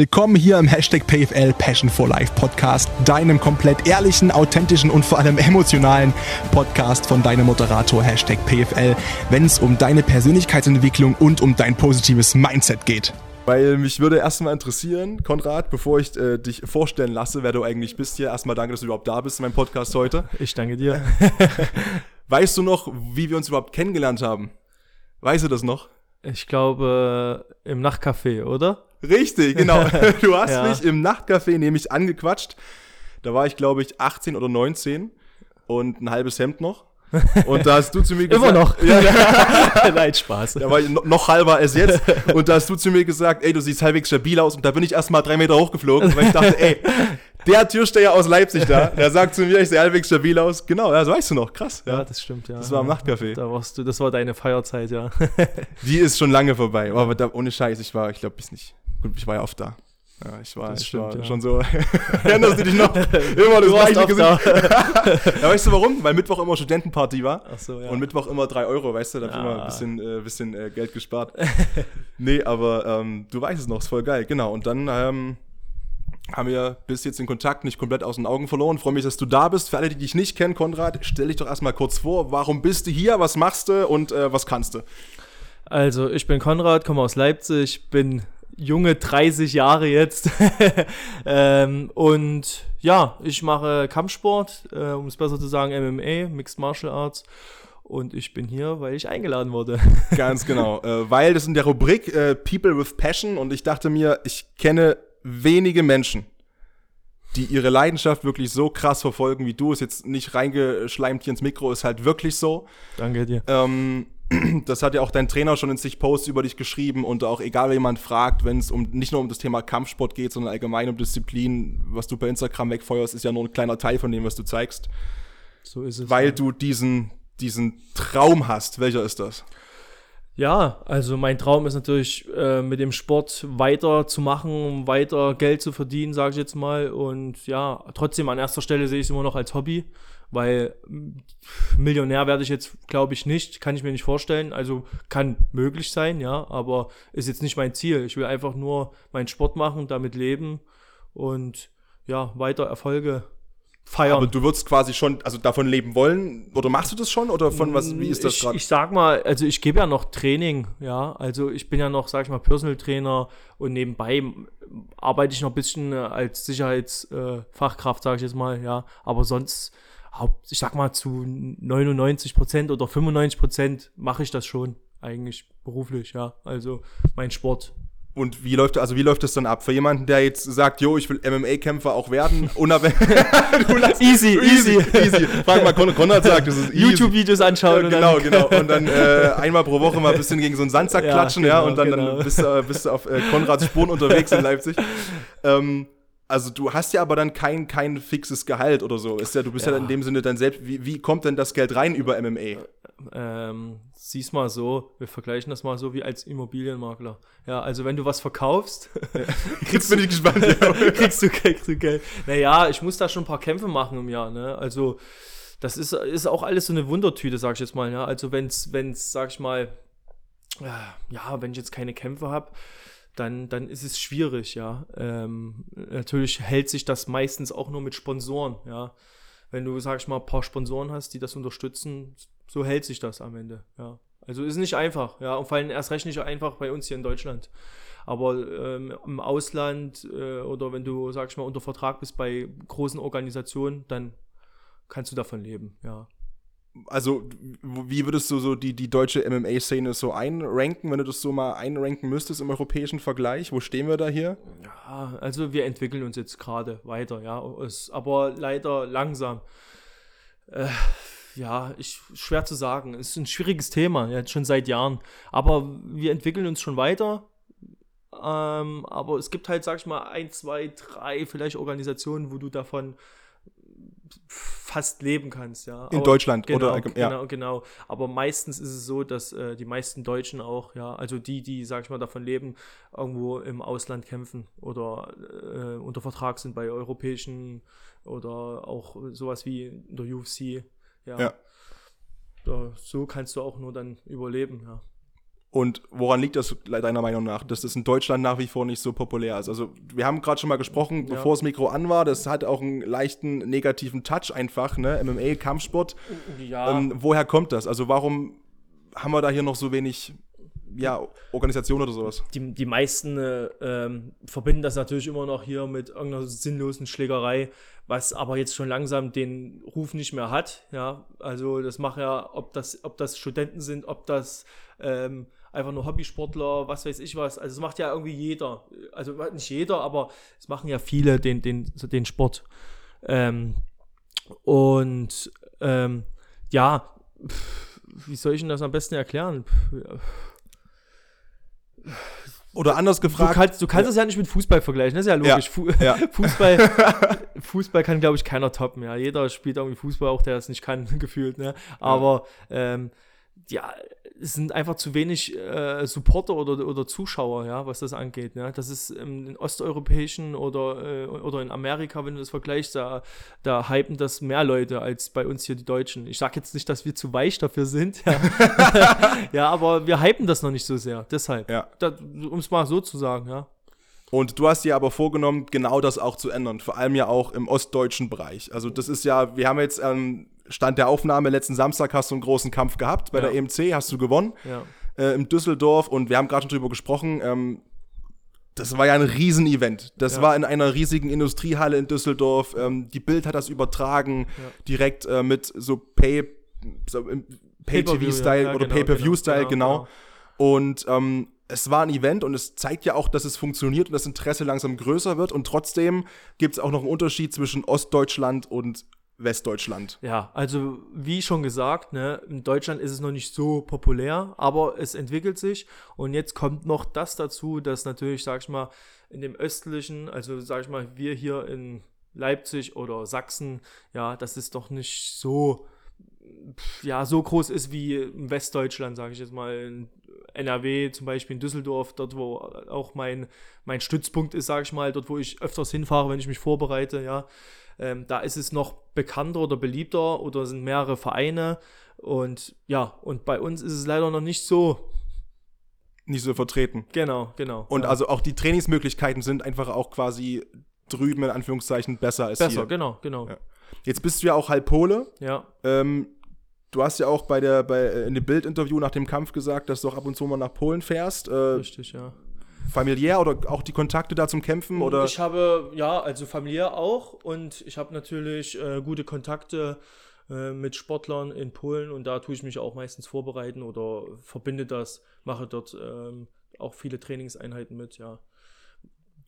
Willkommen hier im Hashtag PFL Passion for Life Podcast, deinem komplett ehrlichen, authentischen und vor allem emotionalen Podcast von deinem Moderator Hashtag PFL, wenn es um deine Persönlichkeitsentwicklung und um dein positives Mindset geht. Weil mich würde erstmal interessieren, Konrad, bevor ich äh, dich vorstellen lasse, wer du eigentlich bist hier. Erstmal danke, dass du überhaupt da bist in meinem Podcast heute. Ich danke dir. weißt du noch, wie wir uns überhaupt kennengelernt haben? Weißt du das noch? Ich glaube, im Nachtcafé, oder? Richtig, genau. Du hast ja. mich im Nachtcafé nämlich angequatscht. Da war ich, glaube ich, 18 oder 19 und ein halbes Hemd noch. Und da hast du zu mir gesagt. Immer noch. Ja, Nein, Spaß. Da war ich noch halber als jetzt. Und da hast du zu mir gesagt, ey, du siehst halbwegs stabil aus. Und da bin ich erst mal drei Meter hochgeflogen, weil ich dachte, ey, der Türsteher aus Leipzig da, der sagt zu mir, ich sehe halbwegs stabil aus. Genau, ja, das weißt du noch. Krass. Ja, ja das stimmt, ja. Das war am Nachtcafé. Da warst du, das war deine Feierzeit, ja. Die ist schon lange vorbei. Aber da, ohne Scheiß, ich war, ich glaube, bis nicht. Gut, ich war ja oft da. Ja, ich war, ich stimmt, war ja. schon so. Erinnerst du dich noch? Immer das gleiche Gesicht. ja, weißt du warum? Weil Mittwoch immer Studentenparty war. Ach so, ja. Und Mittwoch immer 3 Euro, weißt du? Da habe ich immer ein bisschen, äh, bisschen äh, Geld gespart. nee, aber ähm, du weißt es noch, ist voll geil. Genau. Und dann ähm, haben wir bis jetzt den Kontakt nicht komplett aus den Augen verloren. Freue mich, dass du da bist. Für alle, die dich nicht kennen, Konrad, stell dich doch erstmal kurz vor. Warum bist du hier? Was machst du und äh, was kannst du? Also, ich bin Konrad, komme aus Leipzig, bin junge 30 Jahre jetzt. ähm, und ja, ich mache Kampfsport, äh, um es besser zu sagen, MMA, Mixed Martial Arts. Und ich bin hier, weil ich eingeladen wurde. Ganz genau. Äh, weil das in der Rubrik äh, People with Passion und ich dachte mir, ich kenne wenige Menschen, die ihre Leidenschaft wirklich so krass verfolgen wie du. Ist jetzt nicht reingeschleimt hier ins Mikro, ist halt wirklich so. Danke dir. Ähm, das hat ja auch dein Trainer schon in sich Posts über dich geschrieben und auch egal, wer jemand fragt, wenn es um nicht nur um das Thema Kampfsport geht, sondern allgemein um Disziplin, was du bei Instagram wegfeuerst, ist ja nur ein kleiner Teil von dem, was du zeigst. So ist es. Weil ja. du diesen, diesen Traum hast. Welcher ist das? Ja, also mein Traum ist natürlich, äh, mit dem Sport weiterzumachen, um weiter Geld zu verdienen, sage ich jetzt mal. Und ja, trotzdem an erster Stelle sehe ich es immer noch als Hobby weil Millionär werde ich jetzt, glaube ich, nicht, kann ich mir nicht vorstellen. Also kann möglich sein, ja, aber ist jetzt nicht mein Ziel. Ich will einfach nur meinen Sport machen, damit leben und ja, weiter Erfolge feiern. Aber du würdest quasi schon, also davon leben wollen, oder machst du das schon, oder von was, wie ist das gerade? Ich, sag mal, also ich gebe ja noch Training, ja, also ich bin ja noch, sag ich mal, Personal Trainer und nebenbei arbeite ich noch ein bisschen als Sicherheitsfachkraft, äh, sage ich jetzt mal, ja, aber sonst Haupt, ich sag mal zu 99 Prozent oder 95 Prozent mache ich das schon eigentlich beruflich, ja. Also mein Sport. Und wie läuft, also wie läuft das dann ab? Für jemanden, der jetzt sagt, jo, ich will MMA-Kämpfer auch werden, easy, easy, easy. Frag mal, Kon Konrad sagt, das ist easy. YouTube-Videos anschauen. Ja, genau, genau. Und dann äh, einmal pro Woche mal ein bisschen gegen so einen Sandsack ja, klatschen, genau, ja, und dann, genau. dann bist, du, bist du auf äh, Konrads Spuren unterwegs in Leipzig. Ähm, also du hast ja aber dann kein, kein fixes Gehalt oder so. Ist ja, du bist ja, ja in dem Sinne dann selbst. Wie, wie kommt denn das Geld rein über MMA? Ähm, sieh's mal so, wir vergleichen das mal so wie als Immobilienmakler. Ja, also wenn du was verkaufst, ja. kriegst, bin ich gespannt, ja. kriegst, du, kriegst du Geld. Naja, ich muss da schon ein paar Kämpfe machen im Jahr, ne? Also das ist, ist auch alles so eine Wundertüte, sag ich jetzt mal, ja. Also wenn's, wenn's, sag ich mal, ja, wenn ich jetzt keine Kämpfe habe, dann, dann ist es schwierig, ja. Ähm, natürlich hält sich das meistens auch nur mit Sponsoren, ja. Wenn du, sag ich mal, ein paar Sponsoren hast, die das unterstützen, so hält sich das am Ende, ja. Also ist nicht einfach, ja, und vor allem erst recht nicht einfach bei uns hier in Deutschland. Aber ähm, im Ausland äh, oder wenn du, sag ich mal, unter Vertrag bist bei großen Organisationen, dann kannst du davon leben, ja also wie würdest du so die, die deutsche MMA-Szene so einranken, wenn du das so mal einranken müsstest im europäischen Vergleich? Wo stehen wir da hier? Ja, also wir entwickeln uns jetzt gerade weiter, ja, es, aber leider langsam. Äh, ja, ich, schwer zu sagen. Es ist ein schwieriges Thema, jetzt schon seit Jahren. Aber wir entwickeln uns schon weiter. Ähm, aber es gibt halt, sag ich mal, ein, zwei, drei vielleicht Organisationen, wo du davon fast leben kannst, ja. In Aber, Deutschland genau, oder ja. genau, genau. Aber meistens ist es so, dass äh, die meisten Deutschen auch, ja, also die, die, sag ich mal, davon leben, irgendwo im Ausland kämpfen oder äh, unter Vertrag sind bei europäischen oder auch sowas wie in der UFC, ja. ja. Da, so kannst du auch nur dann überleben, ja. Und woran liegt das deiner Meinung nach, dass das in Deutschland nach wie vor nicht so populär ist? Also wir haben gerade schon mal gesprochen, ja. bevor das Mikro an war, das hat auch einen leichten negativen Touch einfach, ne? MMA, Kampfsport. Ja. Ähm, woher kommt das? Also warum haben wir da hier noch so wenig ja, Organisation oder sowas? Die, die meisten äh, ähm, verbinden das natürlich immer noch hier mit irgendeiner sinnlosen Schlägerei, was aber jetzt schon langsam den Ruf nicht mehr hat. Ja, also das macht ja, ob das, ob das Studenten sind, ob das ähm, einfach nur Hobbysportler, was weiß ich was. Also es macht ja irgendwie jeder. Also nicht jeder, aber es machen ja viele den, den, den Sport. Ähm, und ähm, ja, wie soll ich denn das am besten erklären? Oder anders gefragt. Du kannst, du kannst ja. es ja nicht mit Fußball vergleichen, das ist ja logisch. Ja. Ja. Fußball, Fußball kann, glaube ich, keiner toppen. Ja. Jeder spielt irgendwie Fußball, auch der es nicht kann, gefühlt. Ne? Aber ähm, ja, es sind einfach zu wenig äh, Supporter oder, oder Zuschauer, ja, was das angeht. Ja. Das ist im, osteuropäischen oder, äh, oder in Amerika, wenn du das vergleichst, da, da hypen das mehr Leute als bei uns hier die Deutschen. Ich sage jetzt nicht, dass wir zu weich dafür sind, ja, ja aber wir hypen das noch nicht so sehr. Deshalb, ja. um es mal so zu sagen, ja. Und du hast dir aber vorgenommen, genau das auch zu ändern, vor allem ja auch im ostdeutschen Bereich. Also das ist ja, wir haben jetzt ähm, Stand der Aufnahme letzten Samstag hast du einen großen Kampf gehabt bei ja. der EMC, hast du gewonnen ja. äh, im Düsseldorf und wir haben gerade schon drüber gesprochen. Ähm, das war ja ein Riesenevent. Das ja. war in einer riesigen Industriehalle in Düsseldorf. Ähm, die Bild hat das übertragen, direkt äh, mit so Pay, so Pay-TV-Style Pay oder genau, Pay-Per-View-Style, genau. genau. genau. Und ähm, es war ein Event und es zeigt ja auch, dass es funktioniert und das Interesse langsam größer wird. Und trotzdem gibt es auch noch einen Unterschied zwischen Ostdeutschland und Westdeutschland. Ja, also wie schon gesagt, ne, in Deutschland ist es noch nicht so populär, aber es entwickelt sich und jetzt kommt noch das dazu, dass natürlich, sag ich mal, in dem östlichen, also sag ich mal, wir hier in Leipzig oder Sachsen, ja, das ist doch nicht so, ja, so groß ist wie in Westdeutschland, sage ich jetzt mal, in NRW, zum Beispiel in Düsseldorf, dort wo auch mein, mein Stützpunkt ist, sage ich mal, dort wo ich öfters hinfahre, wenn ich mich vorbereite, ja. Ähm, da ist es noch bekannter oder beliebter oder sind mehrere Vereine. Und ja, und bei uns ist es leider noch nicht so. Nicht so vertreten. Genau, genau. Und ja. also auch die Trainingsmöglichkeiten sind einfach auch quasi drüben in Anführungszeichen besser als besser, hier. Besser, genau, genau. Ja. Jetzt bist du ja auch halb Pole. Ja. Ähm, du hast ja auch bei der, bei, äh, in dem Bildinterview nach dem Kampf gesagt, dass du auch ab und zu mal nach Polen fährst. Äh, Richtig, ja familiär oder auch die Kontakte da zum Kämpfen? Oder? Ich habe, ja, also familiär auch und ich habe natürlich äh, gute Kontakte äh, mit Sportlern in Polen und da tue ich mich auch meistens vorbereiten oder verbinde das, mache dort ähm, auch viele Trainingseinheiten mit, ja.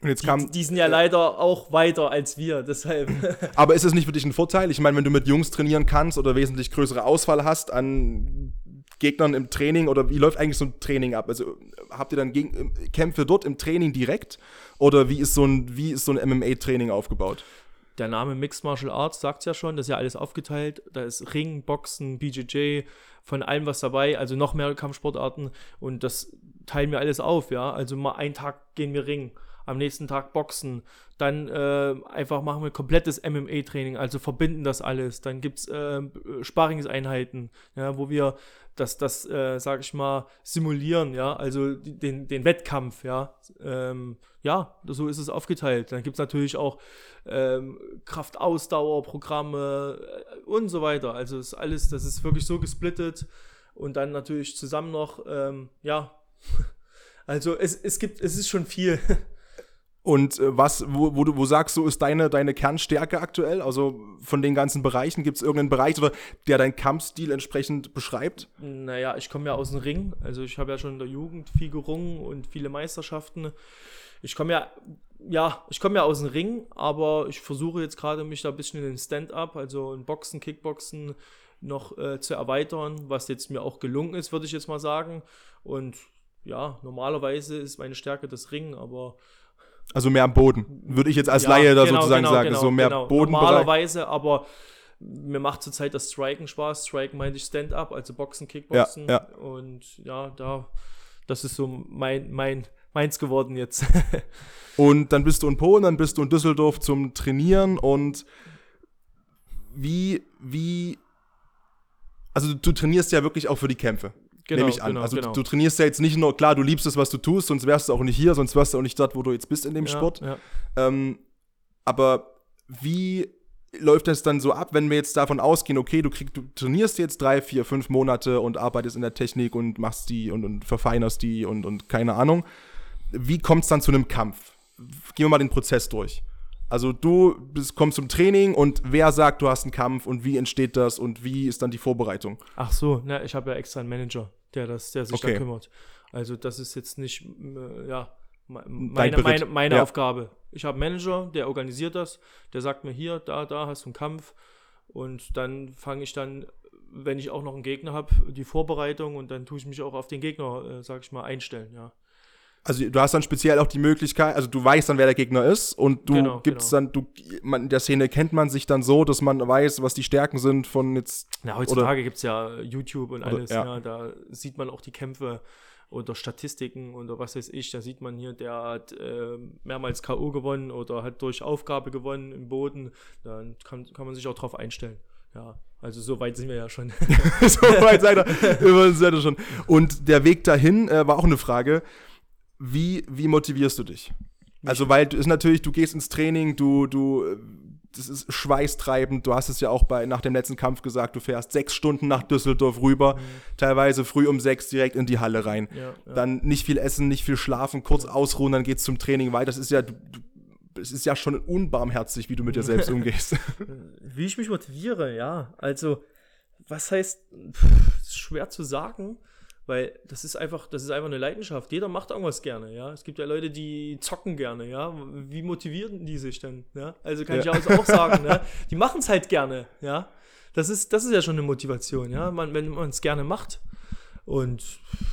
Und jetzt kam, die, die sind ja leider auch weiter als wir, deshalb. Aber ist es nicht für dich ein Vorteil? Ich meine, wenn du mit Jungs trainieren kannst oder wesentlich größere Auswahl hast an Gegnern im Training oder wie läuft eigentlich so ein Training ab? Also habt ihr dann Geg Kämpfe dort im Training direkt oder wie ist so ein, so ein MMA-Training aufgebaut? Der Name Mixed Martial Arts sagt ja schon, das ist ja alles aufgeteilt. Da ist Ring, Boxen, BJJ, von allem was dabei, also noch mehr Kampfsportarten und das teilen wir alles auf, ja. Also mal einen Tag gehen wir Ring, am nächsten Tag Boxen, dann äh, einfach machen wir komplettes MMA-Training, also verbinden das alles. Dann gibt es äh, Sparingseinheiten, ja, wo wir das, das äh, sage ich mal, simulieren, ja, also den, den Wettkampf, ja. Ähm, ja, so ist es aufgeteilt. Dann gibt es natürlich auch ähm, Kraftausdauerprogramme äh, und so weiter. Also ist alles, das ist wirklich so gesplittet und dann natürlich zusammen noch, ähm, ja. Also es, es gibt, es ist schon viel. Und äh, was, wo, wo, du, wo sagst du, ist deine, deine Kernstärke aktuell? Also von den ganzen Bereichen, gibt es irgendeinen Bereich, oder, der deinen Kampfstil entsprechend beschreibt? Naja, ich komme ja aus dem Ring. Also ich habe ja schon in der Jugend viel gerungen und viele Meisterschaften. Ich komme ja, ja, ich komme ja aus dem Ring, aber ich versuche jetzt gerade mich da ein bisschen in den Stand-up, also in Boxen, Kickboxen noch äh, zu erweitern, was jetzt mir auch gelungen ist, würde ich jetzt mal sagen. Und ja, normalerweise ist meine Stärke das Ring, aber also mehr am Boden, würde ich jetzt als ja, Laie da genau, sozusagen genau, sagen. Genau, so mehr genau. Boden. Normalerweise, aber mir macht zurzeit das Striken Spaß. Striken meinte ich Stand-up, also Boxen, Kickboxen. Ja, ja. Und ja, da, das ist so mein, mein, meins geworden jetzt. und dann bist du in Polen, dann bist du in Düsseldorf zum Trainieren und wie, wie, also du trainierst ja wirklich auch für die Kämpfe. Genau, Nehme ich an. Genau, also genau. du, du, trainierst ja jetzt nicht nur, klar, du liebst es, was du tust, sonst wärst du auch nicht hier, sonst wärst du auch nicht dort, wo du jetzt bist in dem ja, Sport. Ja. Ähm, aber wie läuft das dann so ab, wenn wir jetzt davon ausgehen, okay, du, krieg, du trainierst jetzt drei, vier, fünf Monate und arbeitest in der Technik und machst die und, und verfeinerst die und, und keine Ahnung. Wie kommt es dann zu einem Kampf? Gehen wir mal den Prozess durch. Also du bist, kommst zum Training und wer sagt, du hast einen Kampf und wie entsteht das und wie ist dann die Vorbereitung? Ach so, na, ich habe ja extra einen Manager, der, das, der sich okay. da kümmert. Also das ist jetzt nicht, äh, ja, meine, meine, meine ja. Aufgabe. Ich habe einen Manager, der organisiert das, der sagt mir hier, da, da hast du einen Kampf und dann fange ich dann, wenn ich auch noch einen Gegner habe, die Vorbereitung und dann tue ich mich auch auf den Gegner, äh, sage ich mal, einstellen, ja. Also du hast dann speziell auch die Möglichkeit, also du weißt dann, wer der Gegner ist und du genau, gibst genau. dann, du, man, in der Szene kennt man sich dann so, dass man weiß, was die Stärken sind von jetzt. Na, heutzutage gibt es ja YouTube und alles, oder, ja. ja. da sieht man auch die Kämpfe oder Statistiken oder was weiß ich, da sieht man hier, der hat äh, mehrmals K.O. gewonnen oder hat durch Aufgabe gewonnen im Boden, dann kann, kann man sich auch drauf einstellen. Ja, also so weit sind wir ja schon. so weit seid ihr, seid ihr schon. Und der Weg dahin äh, war auch eine Frage, wie, wie motivierst du dich? Also, weil es natürlich, du gehst ins Training, du, du das ist schweißtreibend. Du hast es ja auch bei, nach dem letzten Kampf gesagt, du fährst sechs Stunden nach Düsseldorf rüber, mhm. teilweise früh um sechs direkt in die Halle rein. Ja, ja. Dann nicht viel essen, nicht viel schlafen, kurz ja. ausruhen, dann geht's zum Training weiter. Das ist ja, es ist ja schon unbarmherzig, wie du mit dir selbst umgehst. wie ich mich motiviere, ja. Also, was heißt, pff, ist schwer zu sagen. Weil das ist einfach, das ist einfach eine Leidenschaft. Jeder macht irgendwas gerne, ja. Es gibt ja Leute, die zocken gerne, ja. Wie motivieren die sich denn? Ja? Also kann ja. ich auch sagen, ne? Die machen es halt gerne, ja. Das ist, das ist ja schon eine Motivation, ja. Man, wenn man es gerne macht, und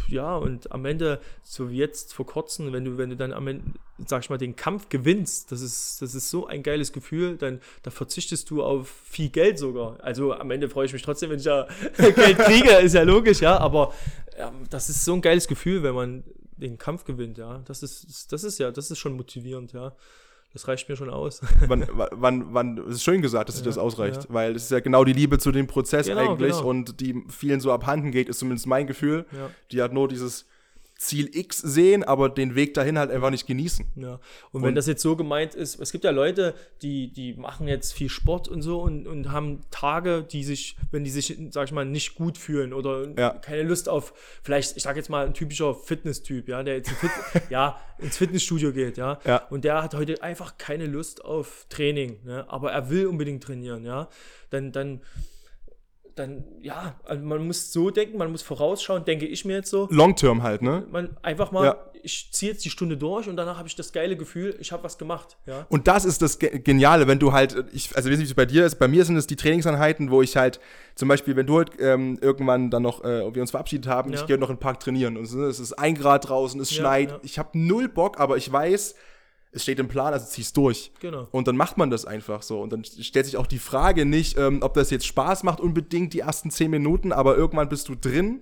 ja, und am Ende, so wie jetzt vor kurzem, wenn du, wenn du dann am Ende, sag ich mal, den Kampf gewinnst, das ist, das ist so ein geiles Gefühl, dann da verzichtest du auf viel Geld sogar. Also am Ende freue ich mich trotzdem, wenn ich ja Geld kriege, ist ja logisch, ja, aber ja, das ist so ein geiles Gefühl, wenn man den Kampf gewinnt, ja. Das ist, das ist ja, das ist schon motivierend, ja. Das reicht mir schon aus. wann, wann, wann, es ist schön gesagt, dass ja, das ausreicht, ja. weil es ist ja genau die Liebe zu dem Prozess genau, eigentlich genau. und die vielen so abhanden geht, ist zumindest mein Gefühl. Ja. Die hat nur dieses, Ziel X sehen, aber den Weg dahin halt einfach nicht genießen. Ja. Und, und wenn das jetzt so gemeint ist, es gibt ja Leute, die, die machen jetzt viel Sport und so und, und haben Tage, die sich, wenn die sich, sag ich mal, nicht gut fühlen oder ja. keine Lust auf, vielleicht, ich sag jetzt mal, ein typischer Fitness-Typ, ja, der jetzt Fit, ja, ins Fitnessstudio geht, ja? ja. Und der hat heute einfach keine Lust auf Training, ne? aber er will unbedingt trainieren, ja. Dann, dann dann, ja, also man muss so denken, man muss vorausschauen, denke ich mir jetzt so. Long-term halt, ne? Man einfach mal, ja. ich ziehe jetzt die Stunde durch und danach habe ich das geile Gefühl, ich habe was gemacht, ja. Und das ist das Geniale, wenn du halt, ich, also weiß nicht, wie es bei dir ist, bei mir sind es die Trainingseinheiten, wo ich halt, zum Beispiel, wenn du halt ähm, irgendwann dann noch, äh, wir uns verabschiedet haben, ja. ich gehe noch in den Park trainieren und es ist ein Grad draußen, es schneit, ich habe null Bock, aber ich weiß, es steht im Plan, also ziehst durch. Genau. Und dann macht man das einfach so. Und dann stellt sich auch die Frage nicht, ähm, ob das jetzt Spaß macht, unbedingt die ersten zehn Minuten, aber irgendwann bist du drin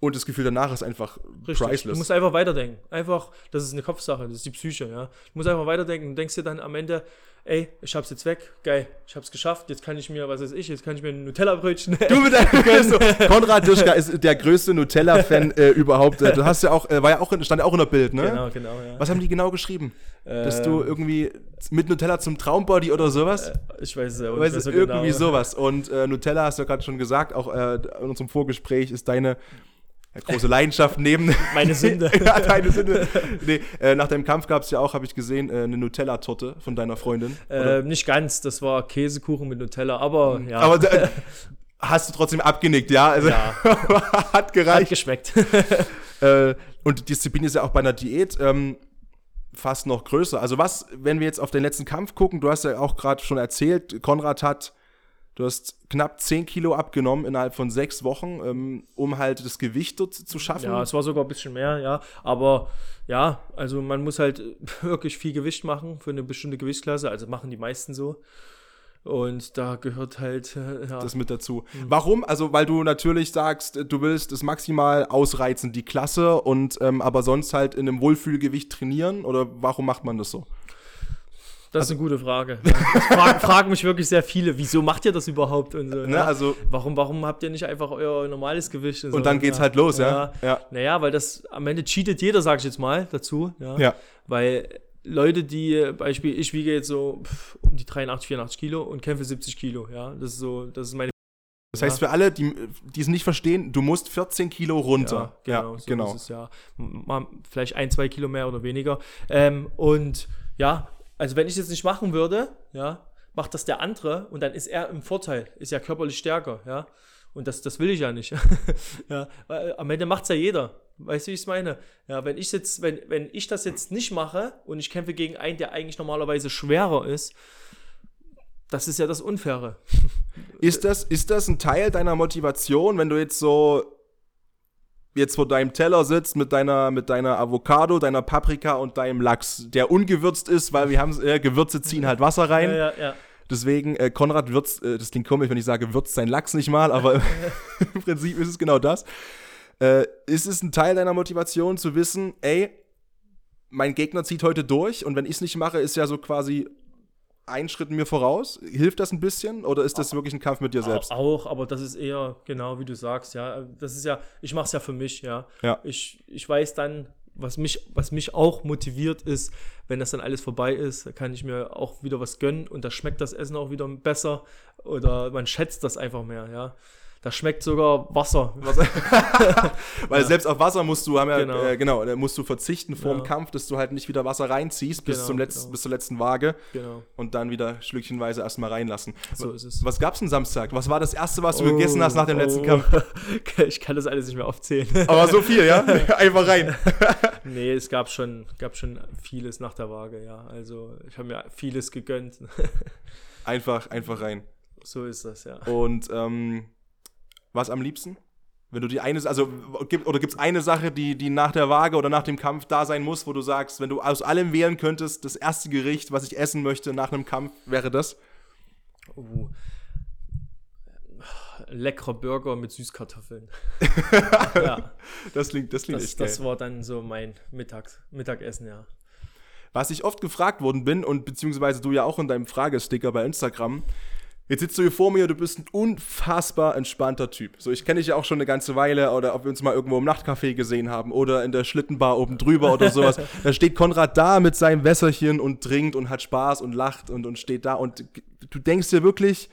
und das Gefühl danach ist einfach Richtig. priceless. Du musst einfach weiterdenken. Einfach, das ist eine Kopfsache, das ist die Psyche, ja. Du musst einfach weiterdenken und denkst dir dann am Ende, ey, ich hab's jetzt weg, geil, ich hab's geschafft, jetzt kann ich mir, was weiß ich, jetzt kann ich mir ein Nutella-Brötchen. Du mit deinem Konrad Duschka ist der größte Nutella-Fan äh, überhaupt. Du hast ja auch, äh, war ja auch, stand ja auch in der Bild, ne? Genau, genau, ja. Was haben die genau geschrieben? Ähm, Dass du irgendwie mit Nutella zum Traumbody oder sowas? Äh, ich weiß es ja nicht. so irgendwie genau. sowas. Und äh, Nutella, hast du ja gerade schon gesagt, auch äh, in unserem Vorgespräch ist deine große Leidenschaft neben. Meine Sünde. ja, deine Sünde. Nee, äh, nach deinem Kampf gab es ja auch, habe ich gesehen, äh, eine Nutella-Torte von deiner Freundin. Äh, nicht ganz, das war Käsekuchen mit Nutella, aber mhm. ja. Aber äh, hast du trotzdem abgenickt, ja? Also, ja. hat gereicht. Hat geschmeckt. Äh, und Disziplin ist ja auch bei einer Diät. Ähm, fast noch größer. Also was, wenn wir jetzt auf den letzten Kampf gucken, du hast ja auch gerade schon erzählt, Konrad hat Du hast knapp 10 Kilo abgenommen innerhalb von sechs Wochen, ähm, um halt das Gewicht dort zu schaffen. Ja, es war sogar ein bisschen mehr, ja. Aber ja, also man muss halt wirklich viel Gewicht machen für eine bestimmte Gewichtsklasse. Also machen die meisten so. Und da gehört halt äh, ja. das mit dazu. Mhm. Warum? Also, weil du natürlich sagst, du willst es maximal ausreizen, die Klasse, und ähm, aber sonst halt in einem Wohlfühlgewicht trainieren? Oder warum macht man das so? Das ist eine gute Frage. Das fragen, fragen mich wirklich sehr viele. Wieso macht ihr das überhaupt? Und so, ne, ja? also, warum, warum habt ihr nicht einfach euer normales Gewicht? Und, so? und dann geht's ja. halt los, ja. ja. Naja, weil das am Ende cheatet jeder, sag ich jetzt mal, dazu. Ja. Weil Leute, die, Beispiel, ich wiege jetzt so pff, um die 83, 84 Kilo und kämpfe 70 Kilo, ja. Das ist so, das ist meine. Das heißt, für alle, die, die es nicht verstehen, du musst 14 Kilo runter. Genau. So genau. Es, ja. Mal vielleicht ein, zwei Kilo mehr oder weniger. Ähm, und ja, also wenn ich das nicht machen würde, ja, macht das der andere und dann ist er im Vorteil, ist ja körperlich stärker, ja. Und das, das will ich ja nicht. ja, weil am Ende macht es ja jeder. Weißt du, wie ich es meine? Ja, wenn ich jetzt, wenn, wenn ich das jetzt nicht mache und ich kämpfe gegen einen, der eigentlich normalerweise schwerer ist, das ist ja das Unfaire. Ist das, ist das ein Teil deiner Motivation, wenn du jetzt so jetzt vor deinem Teller sitzt mit deiner, mit deiner Avocado, deiner Paprika und deinem Lachs, der ungewürzt ist, weil wir haben äh, Gewürze ziehen halt Wasser rein. Ja, ja, ja. Deswegen, äh, Konrad würzt, äh, das klingt komisch, wenn ich sage, würzt sein Lachs nicht mal, aber im Prinzip ist es genau das. Äh, ist es ein Teil deiner Motivation zu wissen, ey, mein Gegner zieht heute durch und wenn ich es nicht mache, ist ja so quasi einen Schritt mir voraus? Hilft das ein bisschen oder ist das wirklich ein Kampf mit dir selbst? Auch, aber das ist eher genau wie du sagst, ja. Das ist ja, ich mache es ja für mich, ja. ja. Ich, ich weiß dann, was mich, was mich auch motiviert ist, wenn das dann alles vorbei ist, kann ich mir auch wieder was gönnen und da schmeckt das Essen auch wieder besser oder man schätzt das einfach mehr, ja. Da schmeckt sogar Wasser. Wasser. Weil ja. selbst auf Wasser musst du, haben ja, genau, äh, genau musst du verzichten vor dem ja. Kampf, dass du halt nicht wieder Wasser reinziehst bis, genau, zum Letz-, genau. bis zur letzten Waage. Genau. Und dann wieder schlückchenweise erstmal reinlassen. So ist es. Was gab's denn Samstag? Was war das erste, was du oh, gegessen hast nach dem oh. letzten Kampf? ich kann das alles nicht mehr aufzählen. Aber so viel, ja? Einfach rein. nee, es gab schon, gab schon vieles nach der Waage, ja. Also ich habe mir vieles gegönnt. einfach, einfach rein. So ist das, ja. Und ähm, was am liebsten? Wenn du die eine, also gibt, oder gibt es eine Sache, die, die nach der Waage oder nach dem Kampf da sein muss, wo du sagst, wenn du aus allem wählen könntest, das erste Gericht, was ich essen möchte nach einem Kampf, wäre das? Oh. Leckerer Burger mit Süßkartoffeln. ja. Das klingt, das klingt das, echt Das war dann so mein Mittags, Mittagessen, ja. Was ich oft gefragt worden bin und beziehungsweise du ja auch in deinem Fragesticker bei Instagram, Jetzt sitzt du hier vor mir, du bist ein unfassbar entspannter Typ. So, ich kenne dich ja auch schon eine ganze Weile oder ob wir uns mal irgendwo im Nachtcafé gesehen haben oder in der Schlittenbar oben drüber oder sowas. da steht Konrad da mit seinem Wässerchen und trinkt und hat Spaß und lacht und, und steht da und du denkst dir wirklich,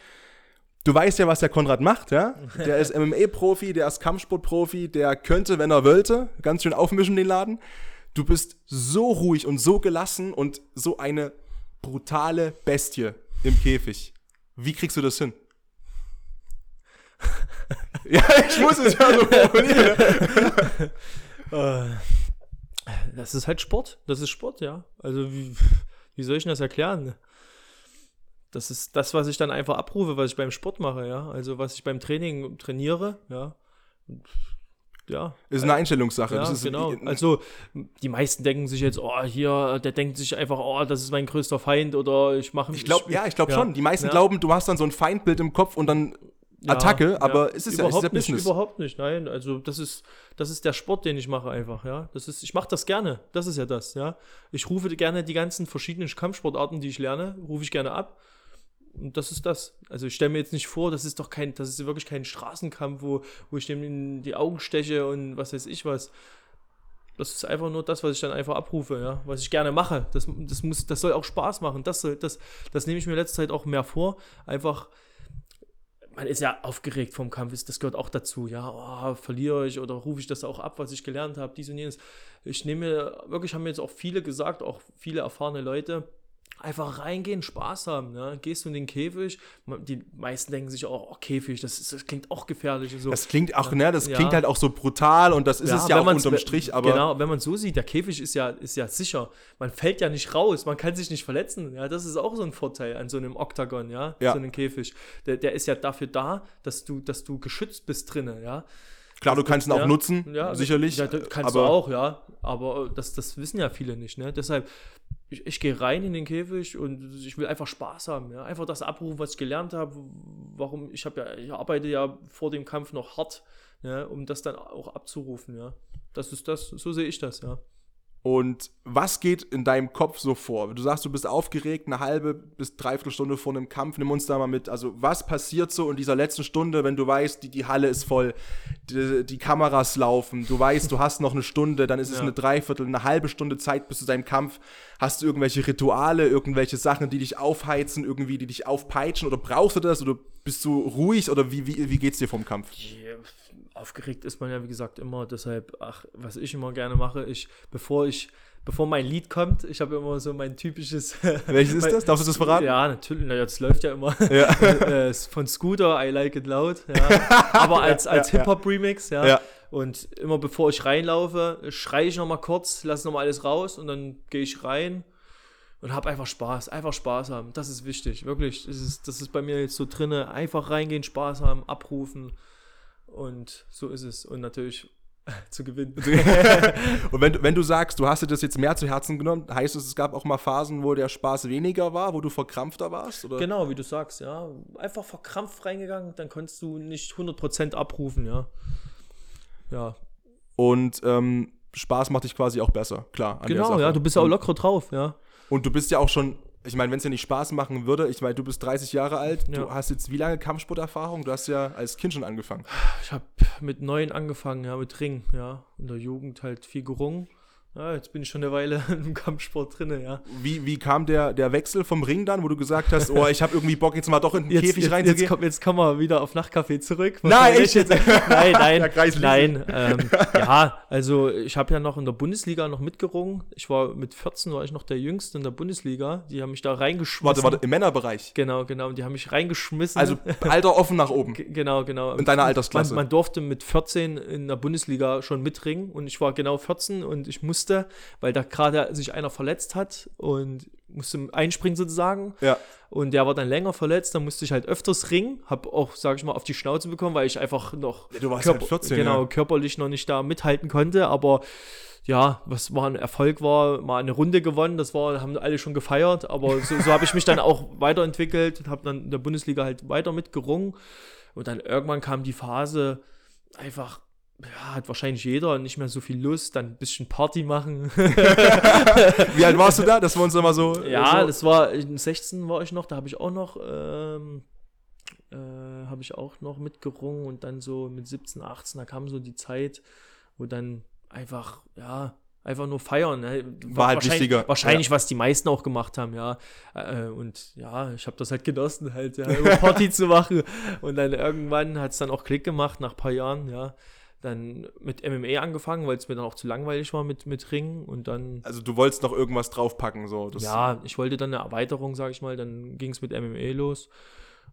du weißt ja, was der Konrad macht, ja? Der ist MMA-Profi, der ist Kampfsportprofi, der könnte, wenn er wollte, ganz schön aufmischen den Laden. Du bist so ruhig und so gelassen und so eine brutale Bestie im Käfig. Wie kriegst du das hin? ja, ich muss es ja so formulieren. Äh, das ist halt Sport. Das ist Sport, ja. Also, wie, wie soll ich denn das erklären? Das ist das, was ich dann einfach abrufe, was ich beim Sport mache, ja. Also, was ich beim Training trainiere, ja ja. Ist eine Einstellungssache. Ja, genau. Also die meisten denken sich jetzt, oh, hier, der denkt sich einfach, oh, das ist mein größter Feind oder ich mache Ich glaube, ja, ich glaube ja. schon. Die meisten ja. glauben, du hast dann so ein Feindbild im Kopf und dann Attacke, aber ist es überhaupt ja, ist nicht, Business. Überhaupt nicht, nein. Also das ist, das ist der Sport, den ich mache einfach, ja. Das ist, ich mache das gerne. Das ist ja das, ja. Ich rufe gerne die ganzen verschiedenen Kampfsportarten, die ich lerne, rufe ich gerne ab und das ist das. Also ich stelle mir jetzt nicht vor, das ist doch kein, das ist wirklich kein Straßenkampf, wo, wo ich dem in die Augen steche und was weiß ich was. Das ist einfach nur das, was ich dann einfach abrufe, ja, was ich gerne mache. Das, das, muss, das soll auch Spaß machen. Das, soll, das, das nehme ich mir letzte Zeit auch mehr vor. Einfach, man ist ja aufgeregt vom Kampf, das gehört auch dazu. Ja, oh, verliere ich oder rufe ich das auch ab, was ich gelernt habe, dies und jenes. Ich nehme mir, wirklich haben mir jetzt auch viele gesagt, auch viele erfahrene Leute, Einfach reingehen, Spaß haben. Ne? Gehst du in den Käfig, die meisten denken sich auch, oh, Käfig, das, ist, das klingt auch gefährlich. So. Das klingt auch, ne, das ja. klingt halt auch so brutal und das ist ja, es ja auch unterm Strich, aber. Genau, wenn man so sieht, der Käfig ist ja, ist ja sicher. Man fällt ja nicht raus, man kann sich nicht verletzen. Ja, das ist auch so ein Vorteil an so einem Oktagon, ja, ja. so einem Käfig. Der, der ist ja dafür da, dass du, dass du geschützt bist drinnen, ja. Klar, du kannst ihn auch nutzen, ja, sicherlich. Ja, kannst aber, du auch, ja. Aber das, das wissen ja viele nicht, ne? Deshalb ich, ich gehe rein in den Käfig und ich will einfach Spaß haben, ja. Einfach das abrufen, was ich gelernt habe. Warum, ich habe ja, ich arbeite ja vor dem Kampf noch hart, ja, um das dann auch abzurufen, ja. Das ist das, so sehe ich das, ja. Und was geht in deinem Kopf so vor? Du sagst, du bist aufgeregt, eine halbe bis dreiviertel Stunde vor einem Kampf. Nimm uns da mal mit. Also, was passiert so in dieser letzten Stunde, wenn du weißt, die, die Halle ist voll, die, die Kameras laufen, du weißt, du hast noch eine Stunde, dann ist es ja. eine Dreiviertel, eine halbe Stunde Zeit bis zu deinem Kampf. Hast du irgendwelche Rituale, irgendwelche Sachen, die dich aufheizen, irgendwie, die dich aufpeitschen? Oder brauchst du das? Oder bist du ruhig? Oder wie, wie, wie geht's dir vom Kampf? Yeah aufgeregt ist man ja, wie gesagt, immer. Deshalb, ach, was ich immer gerne mache, ich, bevor ich, bevor mein Lied kommt, ich habe immer so mein typisches. Welches ist das? Darfst du das verraten? Ja, natürlich. Naja, das läuft ja immer. Ja. Äh, von Scooter, I Like It Loud. Ja. Aber als, als ja, Hip-Hop-Remix, ja. ja. Und immer bevor ich reinlaufe, schreie ich nochmal kurz, lasse nochmal alles raus und dann gehe ich rein und habe einfach Spaß, einfach Spaß haben. Das ist wichtig, wirklich. Das ist, das ist bei mir jetzt so drinne. Einfach reingehen, Spaß haben, abrufen. Und so ist es. Und natürlich zu gewinnen. und wenn, wenn du sagst, du hast dir das jetzt mehr zu Herzen genommen, heißt es, es gab auch mal Phasen, wo der Spaß weniger war, wo du verkrampfter warst? Oder? Genau, wie du sagst, ja. Einfach verkrampft reingegangen, dann konntest du nicht 100% abrufen, ja. Ja. Und ähm, Spaß macht dich quasi auch besser, klar. genau, ja, du bist ja auch locker drauf, ja. Und du bist ja auch schon ich meine, wenn es ja nicht Spaß machen würde, ich meine, du bist 30 Jahre alt, ja. du hast jetzt wie lange Kampfsporterfahrung? Du hast ja als Kind schon angefangen. Ich habe mit neun angefangen, ja, mit Ring, ja. In der Jugend halt viel gerungen. Ja, jetzt bin ich schon eine Weile im Kampfsport drin, ja. Wie, wie kam der, der Wechsel vom Ring dann, wo du gesagt hast, oh, ich habe irgendwie Bock, jetzt mal doch in den jetzt, Käfig reinzugehen? Jetzt, komm, jetzt kommen wir wieder auf Nachtcafé zurück. Nein, ich jetzt. nein, nein, nein. Ähm, ja, also ich habe ja noch in der Bundesliga noch mitgerungen. Ich war mit 14 war ich noch der Jüngste in der Bundesliga. Die haben mich da reingeschmissen. Warte, warte, im Männerbereich? Genau, genau. Die haben mich reingeschmissen. Also Alter offen nach oben. G genau, genau. In deiner Altersklasse. Man, man durfte mit 14 in der Bundesliga schon mitringen und ich war genau 14 und ich musste, weil da gerade sich einer verletzt hat und musste einspringen sozusagen. Ja. Und der war dann länger verletzt, dann musste ich halt öfters ringen, habe auch, sage ich mal, auf die Schnauze bekommen, weil ich einfach noch ja, du warst Körper, halt 14, genau, ja. körperlich noch nicht da mithalten konnte, aber ja, was war ein Erfolg war, mal eine Runde gewonnen, das war, haben alle schon gefeiert, aber so, so habe ich mich dann auch weiterentwickelt und habe dann in der Bundesliga halt weiter mitgerungen und dann irgendwann kam die Phase einfach ja, hat wahrscheinlich jeder nicht mehr so viel Lust, dann ein bisschen Party machen. Wie alt warst du da? Das war uns immer so. Ja, so. das war, in 16 war ich noch, da habe ich auch noch, ähm, äh, habe ich auch noch mitgerungen und dann so mit 17, 18, da kam so die Zeit, wo dann einfach, ja, einfach nur feiern. Ne? War halt wichtiger. Wahrscheinlich, ja. was die meisten auch gemacht haben, ja. Äh, und ja, ich habe das halt genossen, halt, ja, Party zu machen. Und dann irgendwann hat es dann auch Klick gemacht, nach ein paar Jahren, ja dann mit MMA angefangen, weil es mir dann auch zu langweilig war mit, mit Ringen und dann. Also du wolltest noch irgendwas draufpacken, so. ja, ich wollte dann eine Erweiterung, sag ich mal, dann ging es mit MMA los.